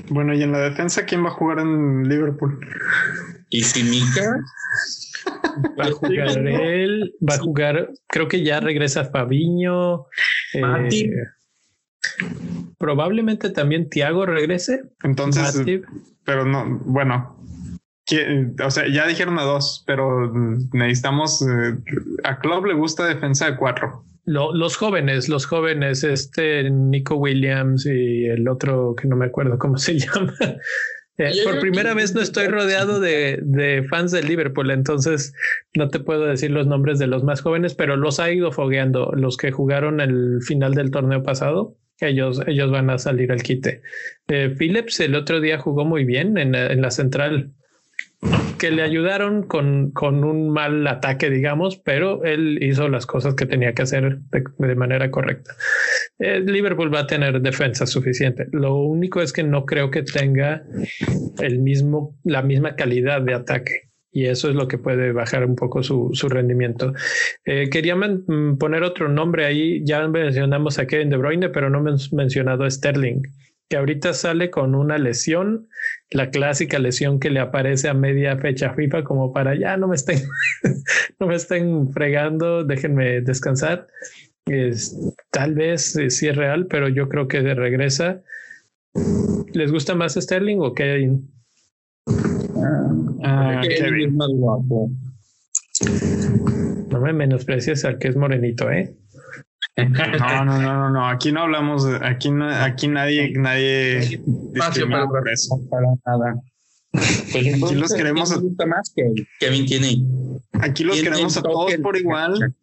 Bueno, y en la defensa, ¿quién va a jugar en Liverpool? ¿Y Simica? Va a jugar él, va a jugar, creo que ya regresa Fabiño. Eh, probablemente también Tiago regrese. Entonces, pero no, bueno, o sea, ya dijeron a dos, pero necesitamos. Eh, a Club le gusta defensa de cuatro. Los jóvenes, los jóvenes, este Nico Williams y el otro que no me acuerdo cómo se llama. Eh, por primera vez no estoy rodeado de, de, fans del Liverpool, entonces no te puedo decir los nombres de los más jóvenes, pero los ha ido fogueando. Los que jugaron el final del torneo pasado, ellos, ellos van a salir al quite. Eh, Phillips el otro día jugó muy bien en, en la central que le ayudaron con, con, un mal ataque, digamos, pero él hizo las cosas que tenía que hacer de, manera correcta. Eh, Liverpool va a tener defensa suficiente. Lo único es que no creo que tenga el mismo, la misma calidad de ataque. Y eso es lo que puede bajar un poco su, su rendimiento. Eh, quería poner otro nombre ahí. Ya mencionamos a Kevin De Bruyne, pero no hemos mencionado a Sterling que ahorita sale con una lesión, la clásica lesión que le aparece a media fecha FIFA como para ya no me estén, no me estén fregando, déjenme descansar. Es, tal vez eh, sí es real, pero yo creo que de regresa. ¿Les gusta más Sterling o Kevin? Ah, Kevin es más guapo. No me menosprecies al que es morenito, ¿eh? No, no, no, no, Aquí no hablamos, aquí no, aquí nadie, nadie espacio para, eso. para nada. aquí los queremos a, más que Kevin tiene. Aquí los queremos a todos por igual.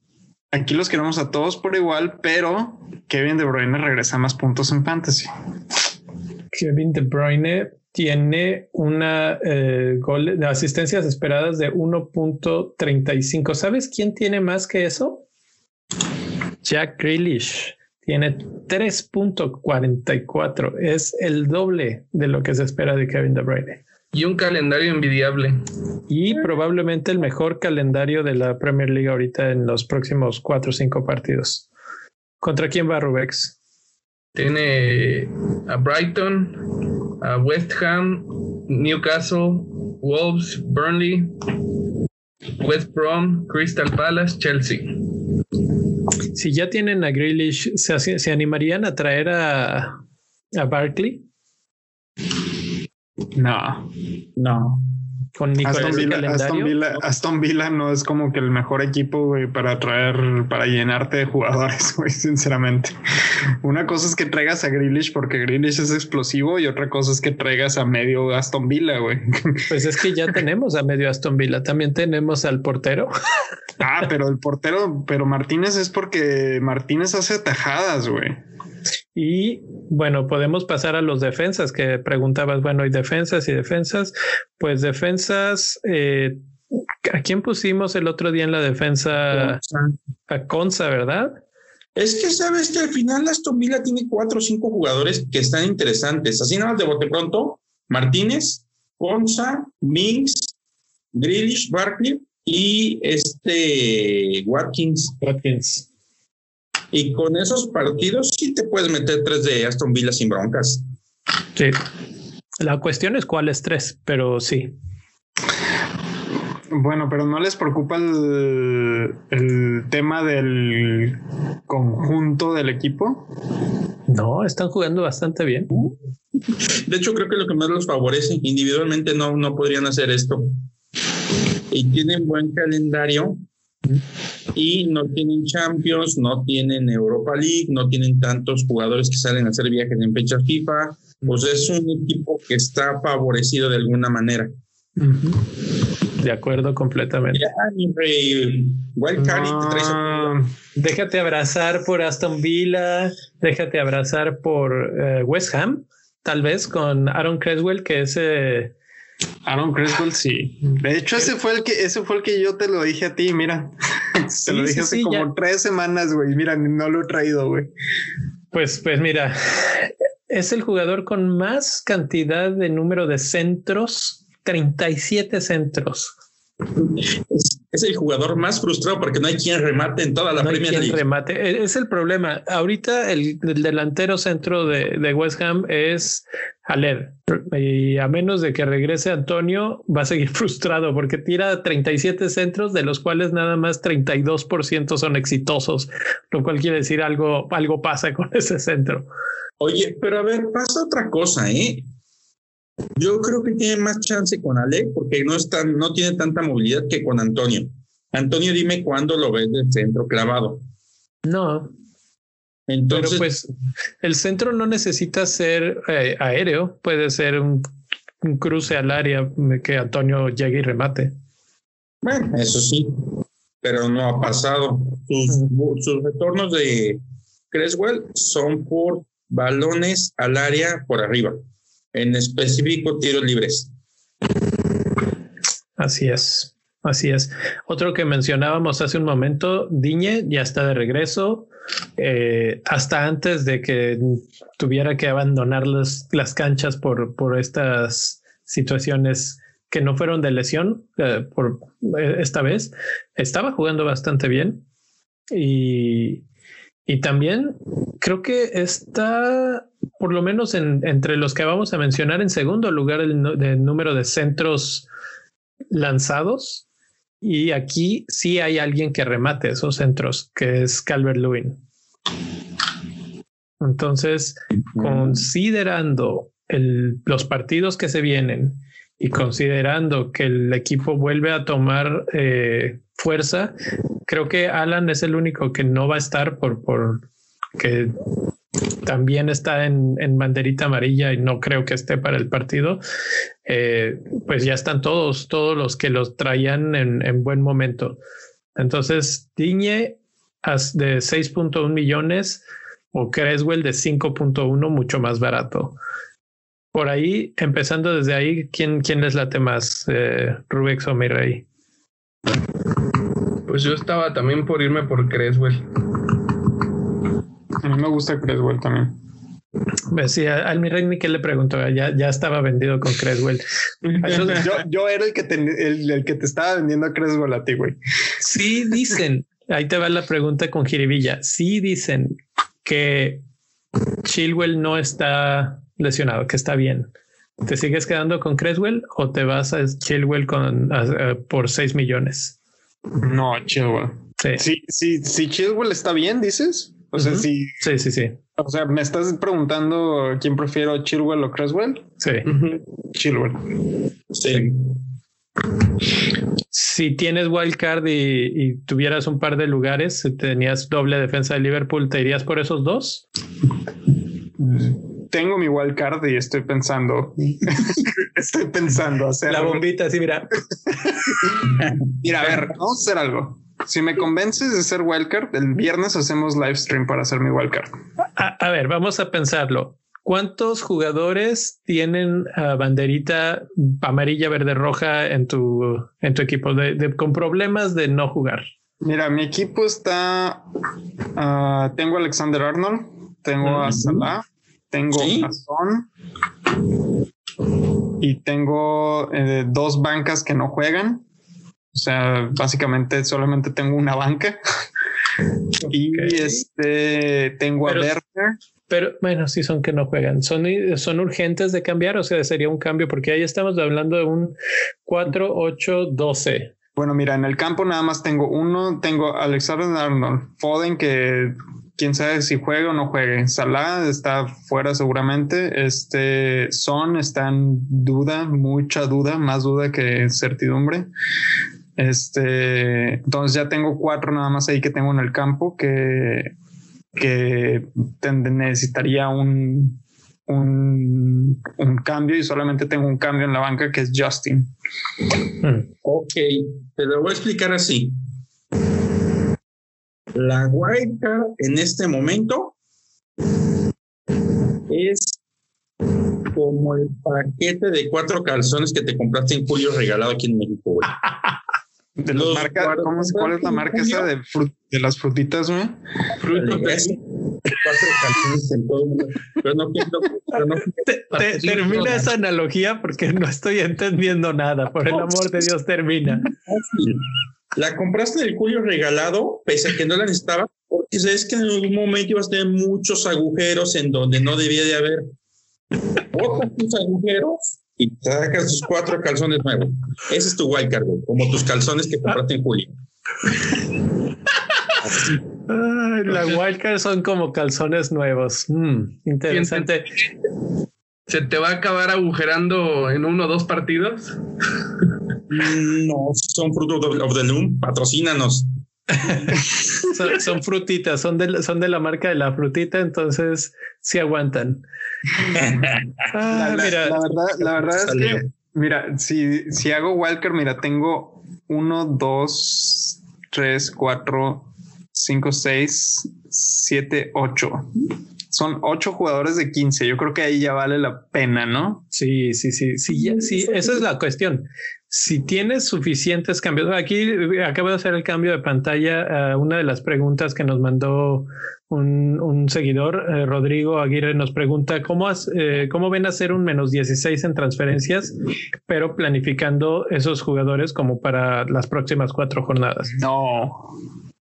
Aquí los queremos a todos por igual, pero Kevin De Bruyne regresa más puntos en fantasy. Kevin De Bruyne tiene una eh, gol de asistencias esperadas de 1.35. ¿Sabes quién tiene más que eso? Jack Grealish tiene 3.44. Es el doble de lo que se espera de Kevin De Bruyne. Y un calendario envidiable. Y probablemente el mejor calendario de la Premier League ahorita en los próximos cuatro o cinco partidos. ¿Contra quién va Rubex? Tiene a Brighton, a West Ham, Newcastle, Wolves, Burnley, West Brom, Crystal Palace, Chelsea. Si ya tienen a Grealish, ¿se, se animarían a traer a, a Barkley? No. No. Con Nicolás Aston Villa, calendario. Aston, Villa, Aston Villa no es como que el mejor equipo, güey, para traer, para llenarte de jugadores, güey, sinceramente. Una cosa es que traigas a Grealish porque Grealish es explosivo y otra cosa es que traigas a medio Aston Villa, güey. Pues es que ya tenemos a medio Aston Villa. También tenemos al portero. Ah, pero el portero, pero Martínez es porque Martínez hace atajadas, güey. Y bueno, podemos pasar a los defensas que preguntabas. Bueno, hay defensas y defensas. Pues defensas, eh, ¿a quién pusimos el otro día en la defensa? A Conza, ¿verdad? Es que sabes que al final Aston Villa tiene cuatro o cinco jugadores que están interesantes. Así nada más de bote pronto, Martínez, Ponza, Minks, Grealish, Barkley y este Watkins. Watkins. Y con esos partidos sí te puedes meter tres de Aston Villa sin broncas. Sí. La cuestión es cuáles tres, pero sí. Bueno, pero no les preocupa el, el tema del conjunto del equipo. No, están jugando bastante bien. De hecho, creo que lo que más los favorece, individualmente no, no podrían hacer esto. Y tienen buen calendario y no tienen Champions, no tienen Europa League, no tienen tantos jugadores que salen a hacer viajes en fecha FIFA. Pues es un equipo que está favorecido de alguna manera. De acuerdo, completamente. No, Déjate abrazar por Aston Villa, déjate abrazar por eh, West Ham, tal vez con Aaron Creswell, que es eh, Aaron Creswell sí. De hecho, ese fue el que, ese fue el que yo te lo dije a ti, mira. Sí, te lo dije sí, hace sí, como ya. tres semanas, güey. Mira, no lo he traído, güey. Pues, pues mira, es el jugador con más cantidad de número de centros, 37 centros. Es, el jugador más frustrado porque no hay quien remate en toda la no hay quien League. remate. E- Es el problema. Ahorita el, el delantero centro de, de West Ham es Haller. Y a menos de que regrese Antonio, va a seguir frustrado porque tira 37 centros, de los cuales nada más 32% son exitosos, lo cual quiere decir algo, algo pasa con ese centro. Oye, pero a ver, pasa otra cosa, ¿eh? Yo creo que tiene más chance con Ale porque no, está, no tiene tanta movilidad que con Antonio. Antonio, dime cuándo lo ves del centro clavado. No, Entonces, pero pues el centro no necesita ser eh, aéreo, puede ser un, un cruce al área que Antonio llegue y remate. bueno, eso sí, pero no ha pasado. Sus, sus retornos de Creswell son por balones al área por arriba, en específico tiros libres. Así es, así es. Otro que mencionábamos hace un momento, Diñe ya está de regreso, eh, hasta antes de que tuviera que abandonar las, las canchas por, por estas situaciones que no fueron de lesión eh, por eh, esta vez. Estaba jugando bastante bien y, y también creo que está por lo menos en, entre los que vamos a mencionar en segundo lugar el, número de centros lanzados y aquí sí hay alguien que remate esos centros, que es Calvert Lewin. Entonces, considerando los partidos que se vienen y considerando que el equipo vuelve a tomar eh, fuerza, creo que Alan es el único que no va a estar por, por que también está en, en banderita amarilla y no creo que esté para el partido. Eh, pues ya están todos, todos los que los traían en, en buen momento. Entonces, Diñe de 6.1 millones o Creswell de 5.1, mucho más barato. Por ahí, empezando desde ahí, ¿quién, quién les late más? Eh, Rubex o mi rey. Pues yo estaba también por irme por Creswell. A mí me gusta Creswell también. Sí, al mi rey ni que le preguntó, ya, ya estaba vendido con Creswell. Yo, yo era el que, te, el, el que te estaba vendiendo a Creswell a ti, güey. Sí dicen, ahí te va la pregunta con jiribilla, sí dicen que Chilwell no está lesionado, que está bien. ¿Te sigues quedando con Creswell o te vas a Chilwell con, por 6 millones? No, Chilwell. Sí. Sí, sí, Chilwell está bien, dices. O sea, sí. Sí, sí, sí. O sea, me estás preguntando quién prefiero, Chilwell o Creswell. Sí. Chilwell. Sí. Si tienes wildcard y, y tuvieras un par de lugares, si tenías doble defensa de Liverpool, ¿te irías por esos dos? tengo mi wildcard y estoy pensando, estoy pensando hacer la bombita. Sí, mira, mira, a ver, vamos a hacer algo. Si me convences de ser wildcard, el viernes hacemos live stream para hacer mi wildcard. A, a ver, vamos a pensarlo. ¿Cuántos jugadores tienen uh, banderita amarilla, verde, roja en tu, en tu equipo de, de, con problemas de no jugar? Mira, mi equipo está. Uh, tengo a Alexander Arnold, tengo uh -huh. a Salah, tengo ¿Sí? a Son y tengo eh, dos bancas que no juegan. O sea, básicamente solamente tengo una banca. y este tengo Pero, a Werner. Pero bueno, sí son que no juegan. Son, son urgentes de cambiar, o sea, sería un cambio porque ahí estamos hablando de un 4, 8, 12. Bueno, mira, en el campo nada más tengo uno, tengo Alexander Arnold, Foden que quién sabe si juega o no juegue. Salah está fuera seguramente. Este Son está en duda, mucha duda, más duda que certidumbre. Este, entonces ya tengo cuatro nada más ahí que tengo en el campo que, que necesitaría un, un, un, cambio y solamente tengo un cambio en la banca que es Justin. Ok, te lo voy a explicar así. La wildcard en este momento es como el paquete de cuatro calzones que te compraste en julio regalado aquí en México. De los marca, ¿cómo, ¿Cuál es la marca esa de, frut, de las frutitas, güey? Frutos cuatro calzones en todo el mundo. Pero no quiero. Pero no te, te, termina esa analogía porque no estoy entendiendo nada. Por el amor de Dios, termina. La compraste del Julio regalado, pese a que no la necesitaba, porque sabes que en algún momento ibas a tener muchos agujeros en donde no debía de haber. Botas tus agujeros y sacas tus cuatro calzones nuevos. Ese es tu wildcard, como tus calzones que compraste en Julio. Ay, la wildcard son como calzones nuevos. Mm, interesante. ¿Se te va a acabar agujerando en uno o dos partidos? No, son frutos of the loom, patrocínanos. son, son, frutitas, son de, son de la marca de la frutita, entonces sí aguantan. ah, la, mira, la, verdad, la verdad es que, mira, si, si hago Walker, mira, tengo uno, dos, tres, cuatro, cinco, seis, siete, ocho son ocho jugadores de 15. Yo creo que ahí ya vale la pena, ¿no? Sí, sí, sí, sí, ya, sí, esa es la cuestión. Si tienes suficientes cambios, aquí acabo de hacer el cambio de pantalla. Una de las preguntas que nos mandó un, un seguidor, eh, Rodrigo Aguirre, nos pregunta cómo, has, eh, cómo ven hacer un menos 16 en transferencias, pero planificando esos jugadores como para las próximas cuatro jornadas. No.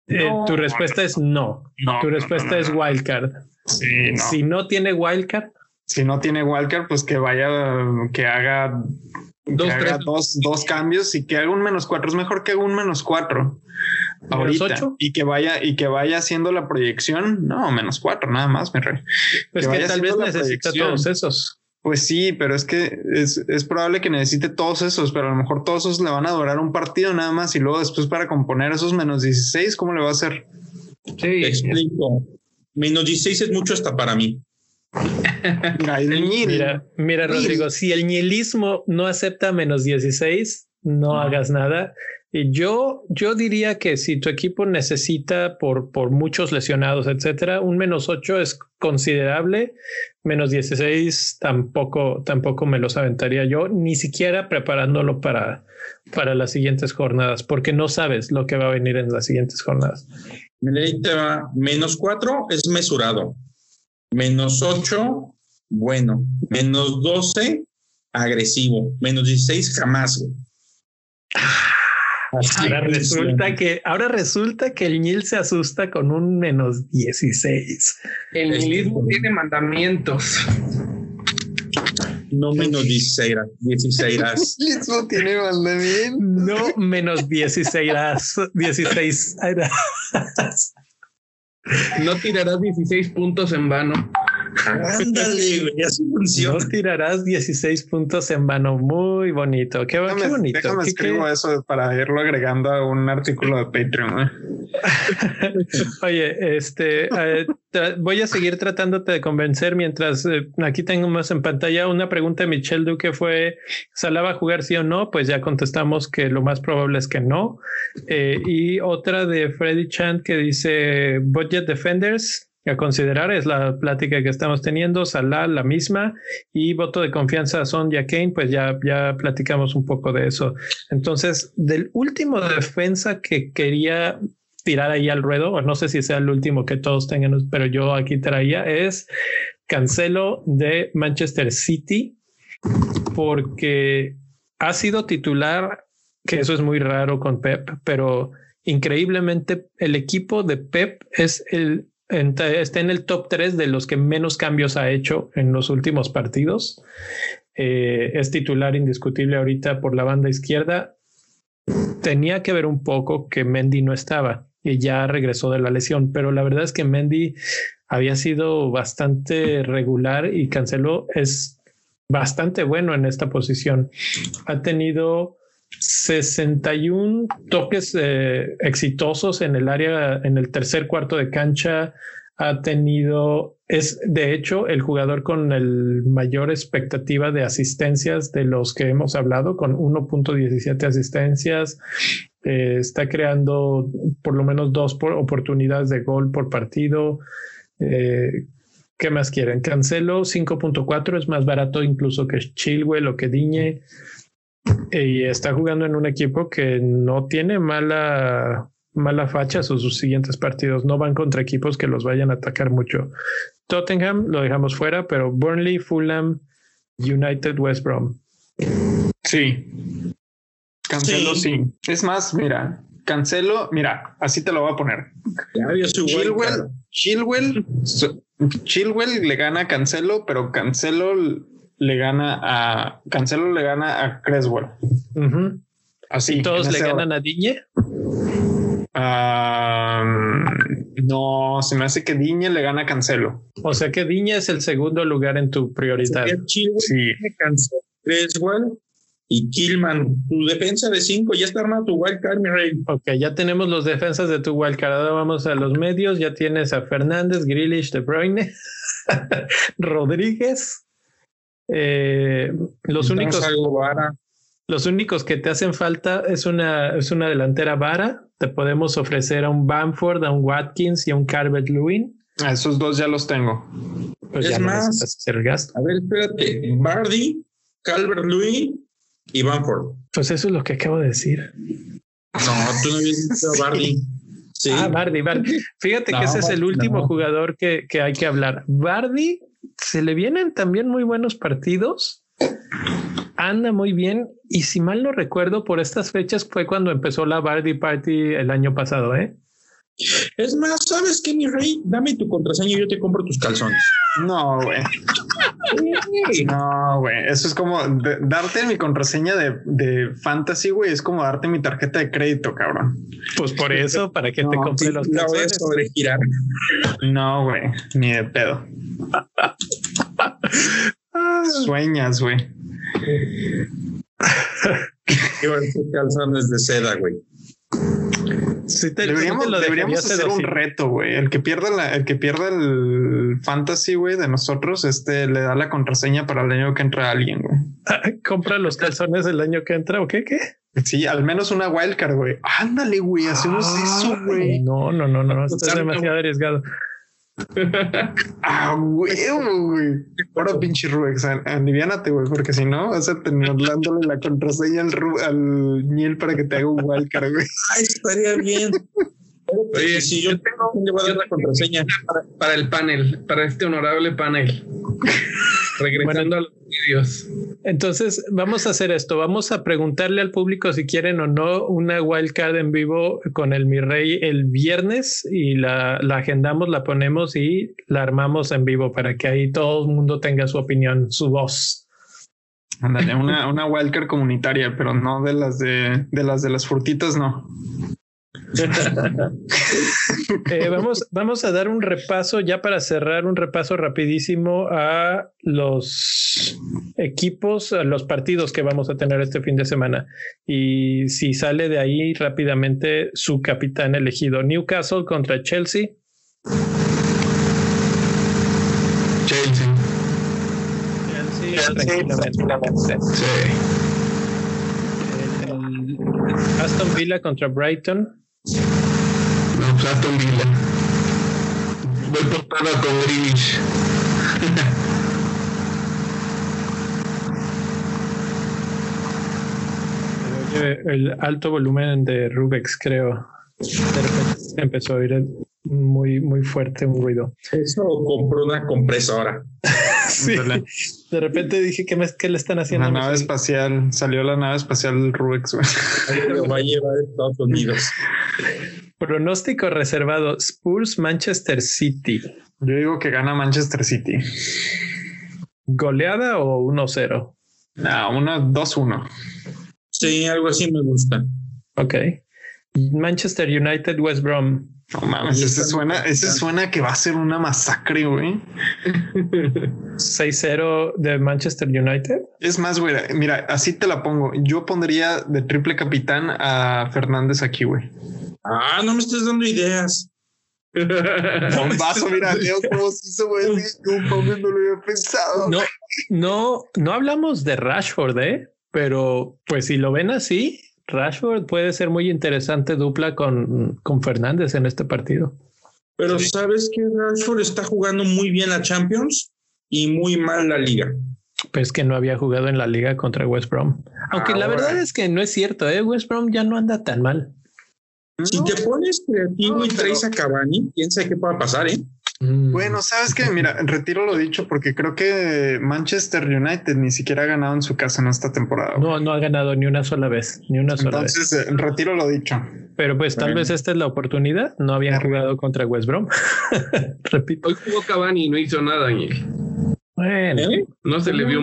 Eh, no. tu respuesta es no. no tu respuesta no, es wildcard. Sí, no. Si no tiene wildcard. Si no tiene wildcard, pues que vaya, que haga, dos, que haga dos, dos, cambios y que haga un menos cuatro. Es mejor que haga un menos cuatro. Ahorita. Ocho? Y que vaya, y que vaya haciendo la proyección. No, menos cuatro, nada más, mi rey. Pues que, que tal vez necesita todos esos. Pues sí, pero es que es, es, probable que necesite todos esos, pero a lo mejor todos esos le van a durar un partido nada más y luego después para componer esos menos 16, ¿cómo le va a hacer? Sí, Te explico. Menos 16 es mucho hasta para mí. Mira, mira, Rodrigo, si el nihilismo no acepta menos 16, no, no. hagas nada. Y yo, yo diría que si tu equipo necesita por, por muchos lesionados, etcétera, un menos 8 es considerable. Menos 16 tampoco, tampoco me los aventaría yo, ni siquiera preparándolo para, para las siguientes jornadas, porque no sabes lo que va a venir en las siguientes jornadas. Menos 4 es mesurado. Menos 8, bueno. Menos 12, agresivo. Menos 16, jamás. Ahora resulta que, ahora resulta que el Nil se asusta con un menos 16. El nihilismo tiene mandamientos. No menos 16, 16. Mismo tiene mandamiento. No menos 16. 16. No tirarás 16 puntos en vano. Ándale, güey, así No funciona. tirarás 16 puntos en vano. Muy bonito. Qué, bonito. déjame Qué- escribo qué- eso para irlo agregando a un artículo de Patreon. ¿eh? Oye, este, eh, voy a seguir tratándote de convencer mientras eh, aquí tengo más en pantalla una pregunta de Michelle Duque fue, ¿Salah va a jugar sí o no? Pues ya contestamos que lo más probable es que no. Eh, y otra de Freddy Chant que dice, Budget Defenders a considerar es la plática que estamos teniendo, Salah la misma y voto de confianza a Sonja Kane, pues ya, ya platicamos un poco de eso. Entonces, del último defensa que quería tirar ahí al ruedo, o no sé si sea el último que todos tengan, pero yo aquí traía, es Cancelo de Manchester City, porque ha sido titular, que eso es muy raro con Pep, pero increíblemente el equipo de Pep es el está en el top 3 de los que menos cambios ha hecho en los últimos partidos. Eh, es titular indiscutible ahorita por la banda izquierda. Tenía que ver un poco que Mendy no estaba y ya regresó de la lesión, pero la verdad es que Mendy había sido bastante regular y Cancelo es bastante bueno en esta posición. Ha tenido 61 toques eh, exitosos en el área, en el tercer cuarto de cancha. Ha tenido, es de hecho el jugador con el mayor expectativa de asistencias de los que hemos hablado, con 1.17 asistencias. Eh, está creando por lo menos dos por oportunidades de gol por partido. Eh, ¿Qué más quieren? Cancelo 5.4 es más barato incluso que Chilwell o que Diñe y está jugando en un equipo que no tiene mala mala facha sus, sus siguientes partidos. No van contra equipos que los vayan a atacar mucho. Tottenham lo dejamos fuera, pero Burnley, Fulham, United, West Brom. Sí. Cancelo, Sí. sí. Es más, mira, Cancelo, mira, así te lo voy a poner. Chilwell. Chilwell, Chilwell le gana a Cancelo, pero Cancelo le gana a Cancelo le gana a Creswell. Así. ¿Y todos le ganan a Diñe? Ah, no, se me hace que Diñe le gana a Cancelo. O sea que Diñe es el segundo lugar en tu prioridad. Chilwell, Sí. Cancelo, Creswell y Killman. Tu defensa de cinco ya está armada tu wild card, mi rey. Ok, ya tenemos los defensas de tu wildcard. Ahora vamos a los medios. Ya tienes a Fernández, Grealish, De Bruyne, Rodríguez. Eh, los únicos Gonzalo Vara. Los únicos que te hacen falta es una, es una delantera vara. Te podemos ofrecer a un Bamford, a un Watkins y a un Calvert Lewin. A esos dos ya los tengo. Pues Es ya no más- necesitas hacer el gasto. A ver, espérate. Bardi, Calvert Louis y. Pues eso es lo que acabo de decir. No, tú no habías dicho a Bardi. Sí. Ah, Bardi, Bardi. Fíjate que ese es el último no. jugador que, que hay que hablar. Bardi se le vienen también muy buenos partidos. Anda muy bien. Y si mal no recuerdo, por estas fechas fue cuando empezó la Bardi Party el año pasado, ¿eh? Es más, ¿sabes qué, mi rey? Dame tu contraseña y yo te compro tus calzones. No, güey. No, güey. Eso es como de- darte mi contraseña de, de fantasy, güey. Es como darte mi tarjeta de crédito, cabrón. Pues por eso, para que te compre Sí, los la voy a calzones. sobregirar. No, güey. Ni de pedo. Sueñas, güey. Tus calzones de seda, güey. Sí te- sí Deberíamos, te deberíamos hacer un reto, güey. El que pierda la, el que pierda el fantasy, güey, de nosotros, este le da la contraseña para el año que entra alguien, güey. Compra los calzones el año que entra, ¿o qué? ¿Qué? Sí, al menos una wildcard, güey. Ándale, güey. Hacemos eso, güey. No, no, no, no. Exacto. demasiado arriesgado. Ah, güey, güey. Ahora pinche Rubex, a- aliviánate, güey, porque si no vas a terminar dándole la contraseña al, Ru- al Niel para que te haga un wildcard, güey. Ay, estaría bien. Oye, si yo tengo, le voy a dar la contraseña. Para, para el panel, para este honorable panel. Regresando a los vídeos. Entonces, vamos a hacer esto. Vamos a preguntarle al público si quieren o no una wildcard en vivo con el Mi Rey el viernes y la, la agendamos, la ponemos y la armamos en vivo para que ahí todo el mundo tenga su opinión, su voz. Ándale, una, una wildcard comunitaria, pero no de las de, de las de las frutitas, no. Eh, vamos, vamos a dar un repaso ya para cerrar un repaso rapidísimo a los equipos, a los partidos que vamos a tener este fin de semana. Y si sale de ahí rápidamente su capitán elegido, Newcastle contra Chelsea. Chelsea. Chelsea, tranquilamente. Sí. Aston Villa contra Brighton. No, pues Aston Villa. Voy por todo con. Oye, el alto volumen de Rubex, creo. De repente empezó a oír muy, muy fuerte un ruido. Eso compró una compresora. Sí. De repente dije, ¿qué, me, qué le están haciendo? La nave espacial, salió la nave espacial. Ahí lo va a llevar a Estados Unidos. Pronóstico reservado: Spurs Manchester City. Yo digo que gana Manchester City. ¿Goleada o 1-0? No, una 2-1. Sí, algo así me gusta. Ok. Manchester United West Brom. No mames, ese suena, ese suena que va a ser una masacre, güey. 6-0 de Manchester United. Es más, güey, mira, así te la pongo. Yo pondría de triple capitán a Fernández aquí, güey. Ah, no me estés dando ideas. Bombazo, mira, Leo cómo se hizo, güey. No no lo había pensado. No, no, no hablamos de Rashford, ¿eh? Pero pues si lo ven así, Rashford puede ser muy interesante dupla con, con Fernández en este partido. Pero sabes que Rashford está jugando muy bien la Champions y muy mal la liga. Pues que no había jugado en la liga contra West Brom. Aunque la verdad es que no es cierto, ¿eh? West Brom ya no anda tan mal. Si te pones creativo No, y pero- traes a Cavani, quién sabe qué pueda pasar, ¿eh? Mm. Bueno, sabes que, mira, retiro lo dicho porque creo que Manchester United ni siquiera ha ganado en su casa en esta temporada. güey. no, no ha ganado ni una sola vez, ni una sola vez. Entonces, eh, retiro lo dicho. Pero pues tal vez esta es la oportunidad. No habían jugado contra West Brom. Repito. Hoy jugó Cavani y no hizo nada. Bueno, ¿Eh? No se le vio.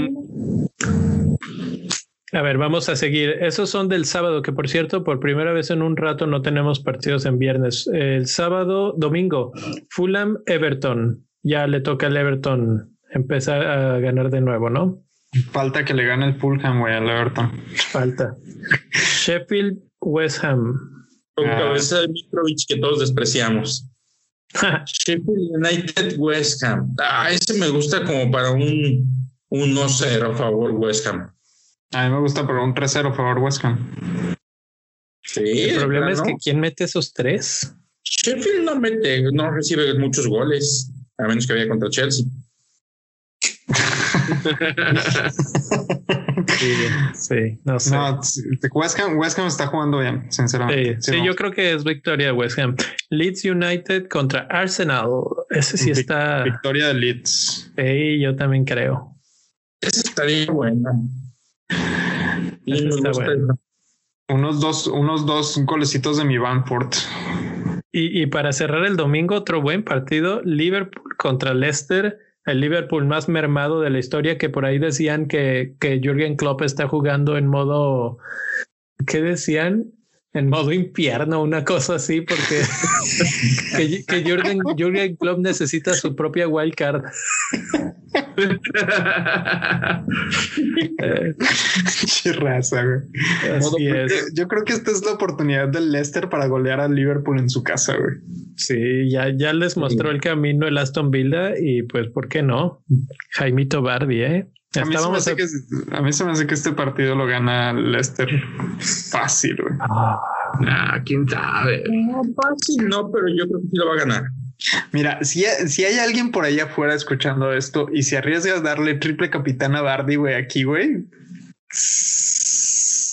A ver, vamos a seguir. Esos son del sábado, que por cierto, por primera vez en un rato no tenemos partidos en viernes. El sábado, domingo, Fulham, Everton. Ya le toca al Everton empezar a ganar de nuevo, ¿no? Falta que le gane el Fulham, güey, al Everton. Falta. Sheffield, West Ham. Con Ah. cabeza de Mitrovic que todos despreciamos. Sheffield United West Ham. Ah, ese me gusta como para un, un 1-0 a favor West Ham. A mí me gusta, pero un 3-0 a favor West Ham. Sí, El problema es ¿no? que ¿quién mete esos tres? Sheffield no mete, no recibe muchos goles, a menos que vaya contra Chelsea. Sí, no sé. No, sí, West Ham, West Ham está jugando bien, Sí, sinceramente. sí, yo creo que es victoria de West Ham. Leeds United contra Arsenal. Ese sí está. Victoria de Leeds. Sí, yo también creo. Ese estaría bueno. Y bueno. Unos dos, unos dos golecitos de mi Banford. Y, y para cerrar el domingo, otro buen partido: Liverpool contra Leicester. El Liverpool más mermado de la historia, que por ahí decían que, que Jürgen Klopp está jugando en modo. ¿Qué decían? En modo infierno, una cosa así, porque que, que Jürgen, Jürgen Klopp necesita su propia wild card. Eh, Chirraza, güey. así es. Yo creo que esta es la oportunidad del Leicester para golear al Liverpool en su casa, güey. Sí, ya, ya les mostró el camino el Aston Villa y pues, ¿por qué no? Jaimito Bardi, ¿eh? A mí, se me hace a- que, a mí se me hace que este partido lo gana Leicester fácil, güey. Ah, quién sabe. No, fácil, no, pero yo creo que sí lo va a ganar. Mira, si, si hay alguien por allá afuera escuchando esto y se arriesga a darle triple capitán a Bardi, güey, aquí, güey.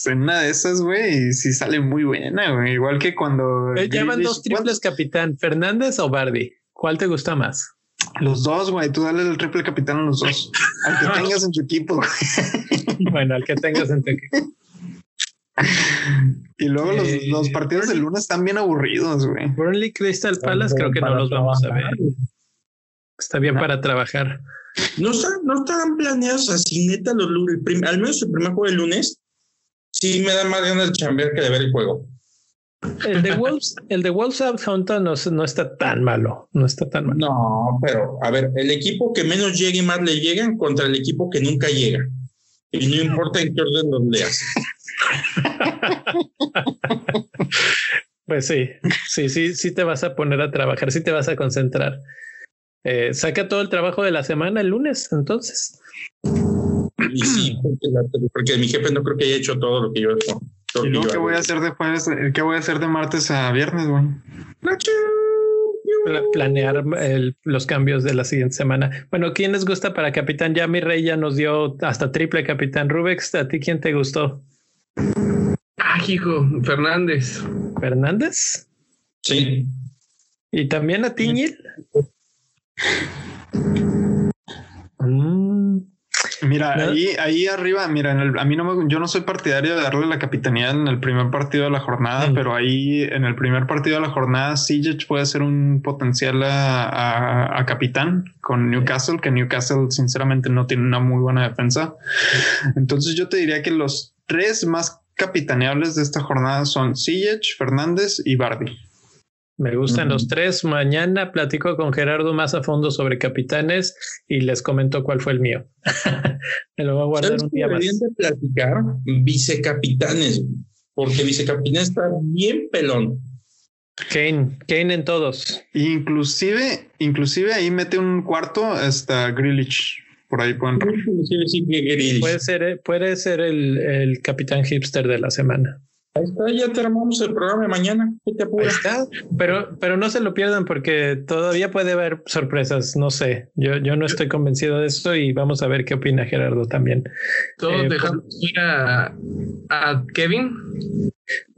En una de esas, güey, sí sale muy buena, güey. Igual que cuando. eh, Llevan Grealish- dos triples capitán, Fernández o Bardi. ¿Cuál te gusta más? Los dos, güey. Tú dale el triple capitán a los dos. Al que tengas en tu equipo. bueno, al que tengas en tu equipo. Y luego los, eh, los, partidos del lunes están bien aburridos, güey. Burnley Crystal Palace creo que no los vamos a ver. Está bien para trabajar. No están, no están planeados así, neta, los lunes. al menos el primer juego del lunes sí me da más ganas de chambear que de ver el juego. El de Wolves, el de Wolves Southampton no, no está tan malo, no está tan malo. No, pero a ver, el equipo que menos llegue más le llegan contra el equipo que nunca llega. Y no importa en qué orden los leas. pues sí, sí, sí, sí te vas a poner a trabajar, sí te vas a concentrar. Eh, saca todo el trabajo de la semana el lunes, entonces. Y sí, porque, mi jefe no creo que haya hecho todo lo que yo he hecho. ¿Y qué voy a hacer después? ¿Qué voy a hacer de martes a viernes, güey? planear los cambios de la siguiente semana. Bueno, ¿quién les gusta para capitán? Ya mi rey ya nos dio hasta triple capitán Rubex. ¿A ti quién te gustó? Ah, hijo, Fernández. ¿Fernández? Sí. ¿Y también a Tiñil? Mira, ahí, ahí arriba, mira, en el, a mí no me, yo no soy partidario de darle la capitanía en el primer partido de la jornada, pero ahí en el primer partido de la jornada, Sijic puede ser un potencial a, a, capitán con Newcastle, que Newcastle sinceramente no tiene una muy buena defensa. Entonces yo te diría que los tres más capitaneables de esta jornada son Sijic, Fernández y Bardi. Me gustan los tres. Mañana platico con Gerardo más a fondo sobre capitanes y les comento cuál fue el mío. Me lo voy a guardar un día más. de platicar vicecapitanes, porque vicecapitán está bien pelón. Kane, Kane en todos. Inclusive, inclusive ahí mete un cuarto hasta Grilich. Por ahí pueden. Puede ser, eh, puede ser el, el capitán hipster de la semana. Ahí está, ya terminamos el programa de mañana. Ahí está, pero, pero no se lo pierdan porque todavía puede haber sorpresas. No sé, yo, yo no estoy convencido de eso y vamos a ver qué opina Gerardo también. Todos eh, dejamos ir a, a Kevin.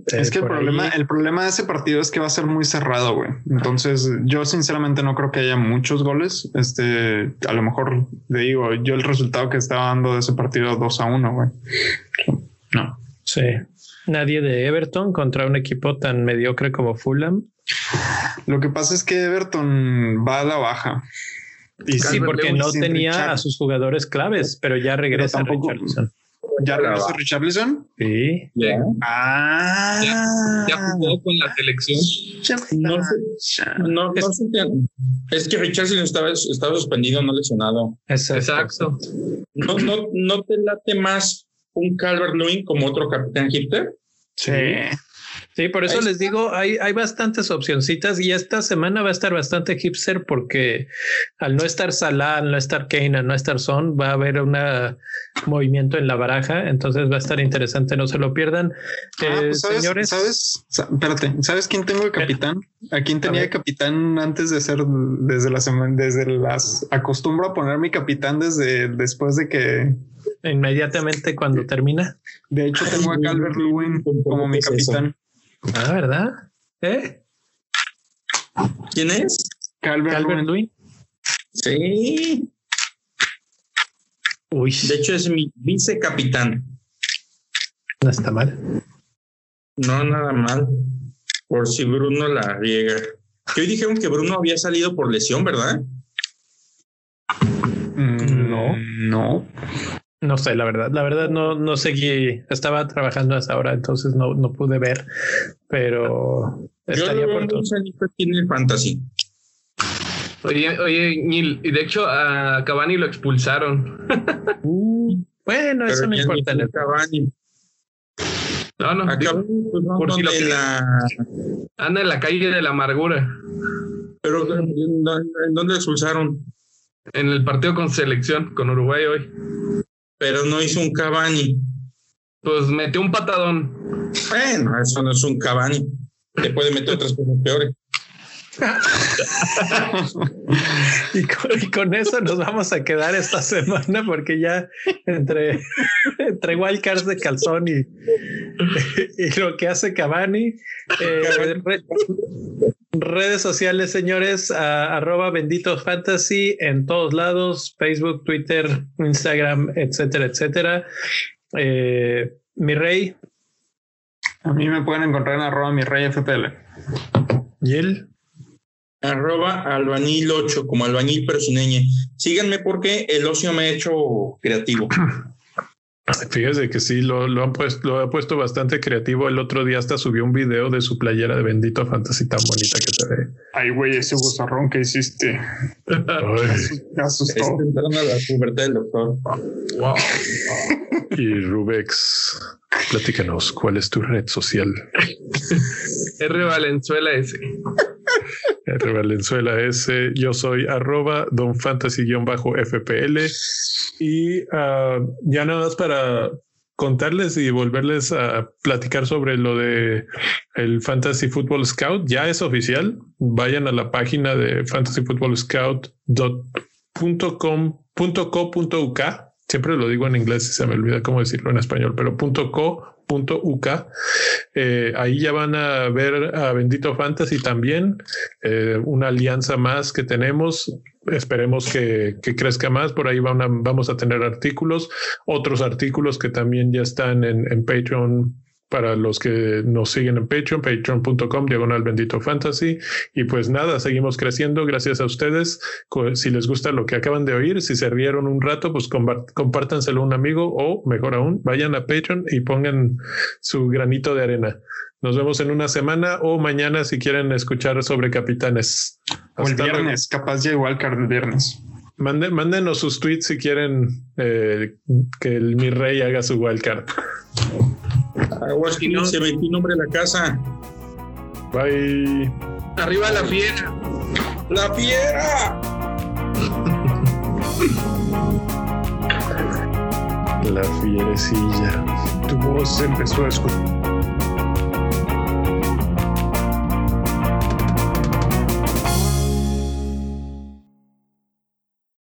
Es que el problema, el problema de ese partido es que va a ser muy cerrado, güey. Entonces, yo sinceramente no creo que haya muchos goles. Este, a lo mejor le digo, yo el resultado que estaba dando de ese partido 2 a 1, güey. No. Sí. Nadie de Everton contra un equipo tan mediocre como Fulham. Lo que pasa es que Everton va a la baja. Y sí, porque no tenía a sus jugadores claves, pero ya regresa Richarlison. ¿Ya regresa Richarlison? Sí. Ah. Ya, jugó con la selección. No, no, es, que Richarlison estaba, estaba suspendido, no lesionado. Exacto. No, no, no te late más un Calvert Lewin como otro capitán Hitler. Sí. Sí, por eso les digo, hay, hay bastantes opcioncitas y esta semana va a estar bastante hipster porque al no estar Salah, al no estar Kane, al no estar Son, va a haber un movimiento en la baraja, entonces va a estar interesante, no se lo pierdan. Ah, eh, pues, ¿sabes, señores, ¿sabes? Espérate, ¿sabes quién tengo de capitán? ¿A quién tenía de capitán antes de ser desde la semana, desde las acostumbro a poner mi capitán desde después de que inmediatamente cuando termina. De hecho, tengo a Calvert Lewin como mi capitán. Ah, ¿verdad? ¿Eh? ¿Quién es? Calvert, Lewin. Sí. Uy. De hecho, es mi vicecapitán. No está mal. No, nada mal. Por si Bruno la riega. Que hoy dijeron que Bruno había salido por lesión, ¿verdad? Mm, no. No. No sé, la verdad. La verdad no, no seguí. Estaba trabajando hasta ahora, entonces no, no pude ver. Pero estaría por todo. tiene fantasy. Oye, oye, Nil, y de hecho a Cavani lo expulsaron. Uh, bueno, eso no importa. Cavani. No, no. Pues, por si lo que la... anda en la calle de la amargura. Pero ¿en dónde expulsaron? En el partido con selección, con Uruguay hoy pero no hizo un Cavani. Pues metió un patadón. Bueno, eso no es un Cavani. Te puede meter otras cosas peores. Y, con, eso nos vamos a quedar esta semana porque ya entre, entre wildcards de calzón y, y lo que hace Cavani. Eh, redes sociales, señores, arroba bendito fantasy en todos lados, Facebook, Twitter, Instagram, etcétera, etcétera. Eh, mi rey. A mí me pueden encontrar en arroba mi rey FPL. ¿Y él? Arroba albañil 8, como albañil pero sin ñ. Síganme porque el ocio me ha hecho creativo. Fíjese que sí, lo, lo, han puesto, lo ha puesto bastante creativo. El otro día hasta subió un video de su playera de Bendito Fantasy tan bonita que se ve. Ay, güey, ese bozarrón que hiciste. Me asustó. a la pubertad del doctor. Wow. Y Rubex, platícanos, ¿cuál es tu red social? R Valenzuela S. R Valenzuela S. Yo soy arroba don fantasy-fpl. Y uh, ya nada más para contarles y volverles a platicar sobre lo de el Fantasy Football Scout. Ya es oficial. Vayan a la página de fantasyfootballscout.com.co.uk. Siempre lo digo en inglés y se me olvida cómo decirlo en español, pero .co.uk. Eh, ahí ya van a ver a Bendito Fantasy también, eh, una alianza más que tenemos esperemos que, crezca más. Por ahí vamos a tener artículos, otros artículos que también ya están en, en Patreon para los que nos siguen en Patreon, patreon.com, diagonal bendito fantasy. Y pues nada, seguimos creciendo gracias a ustedes. Si les gusta lo que acaban de oír, si se rieron un rato, pues compártanselo a un amigo o mejor aún, vayan a Patreon y pongan su granito de arena. Nos vemos en una semana o mañana si quieren escuchar sobre capitanes. o el viernes, capaz de igual que viernes. mándenos sus tweets si quieren eh, que el, mi rey haga su wildcard. Aguas no se metió nombre de la casa. Bye. Arriba la fiera. La fiera. la fierecilla. Tu voz empezó a escuchar.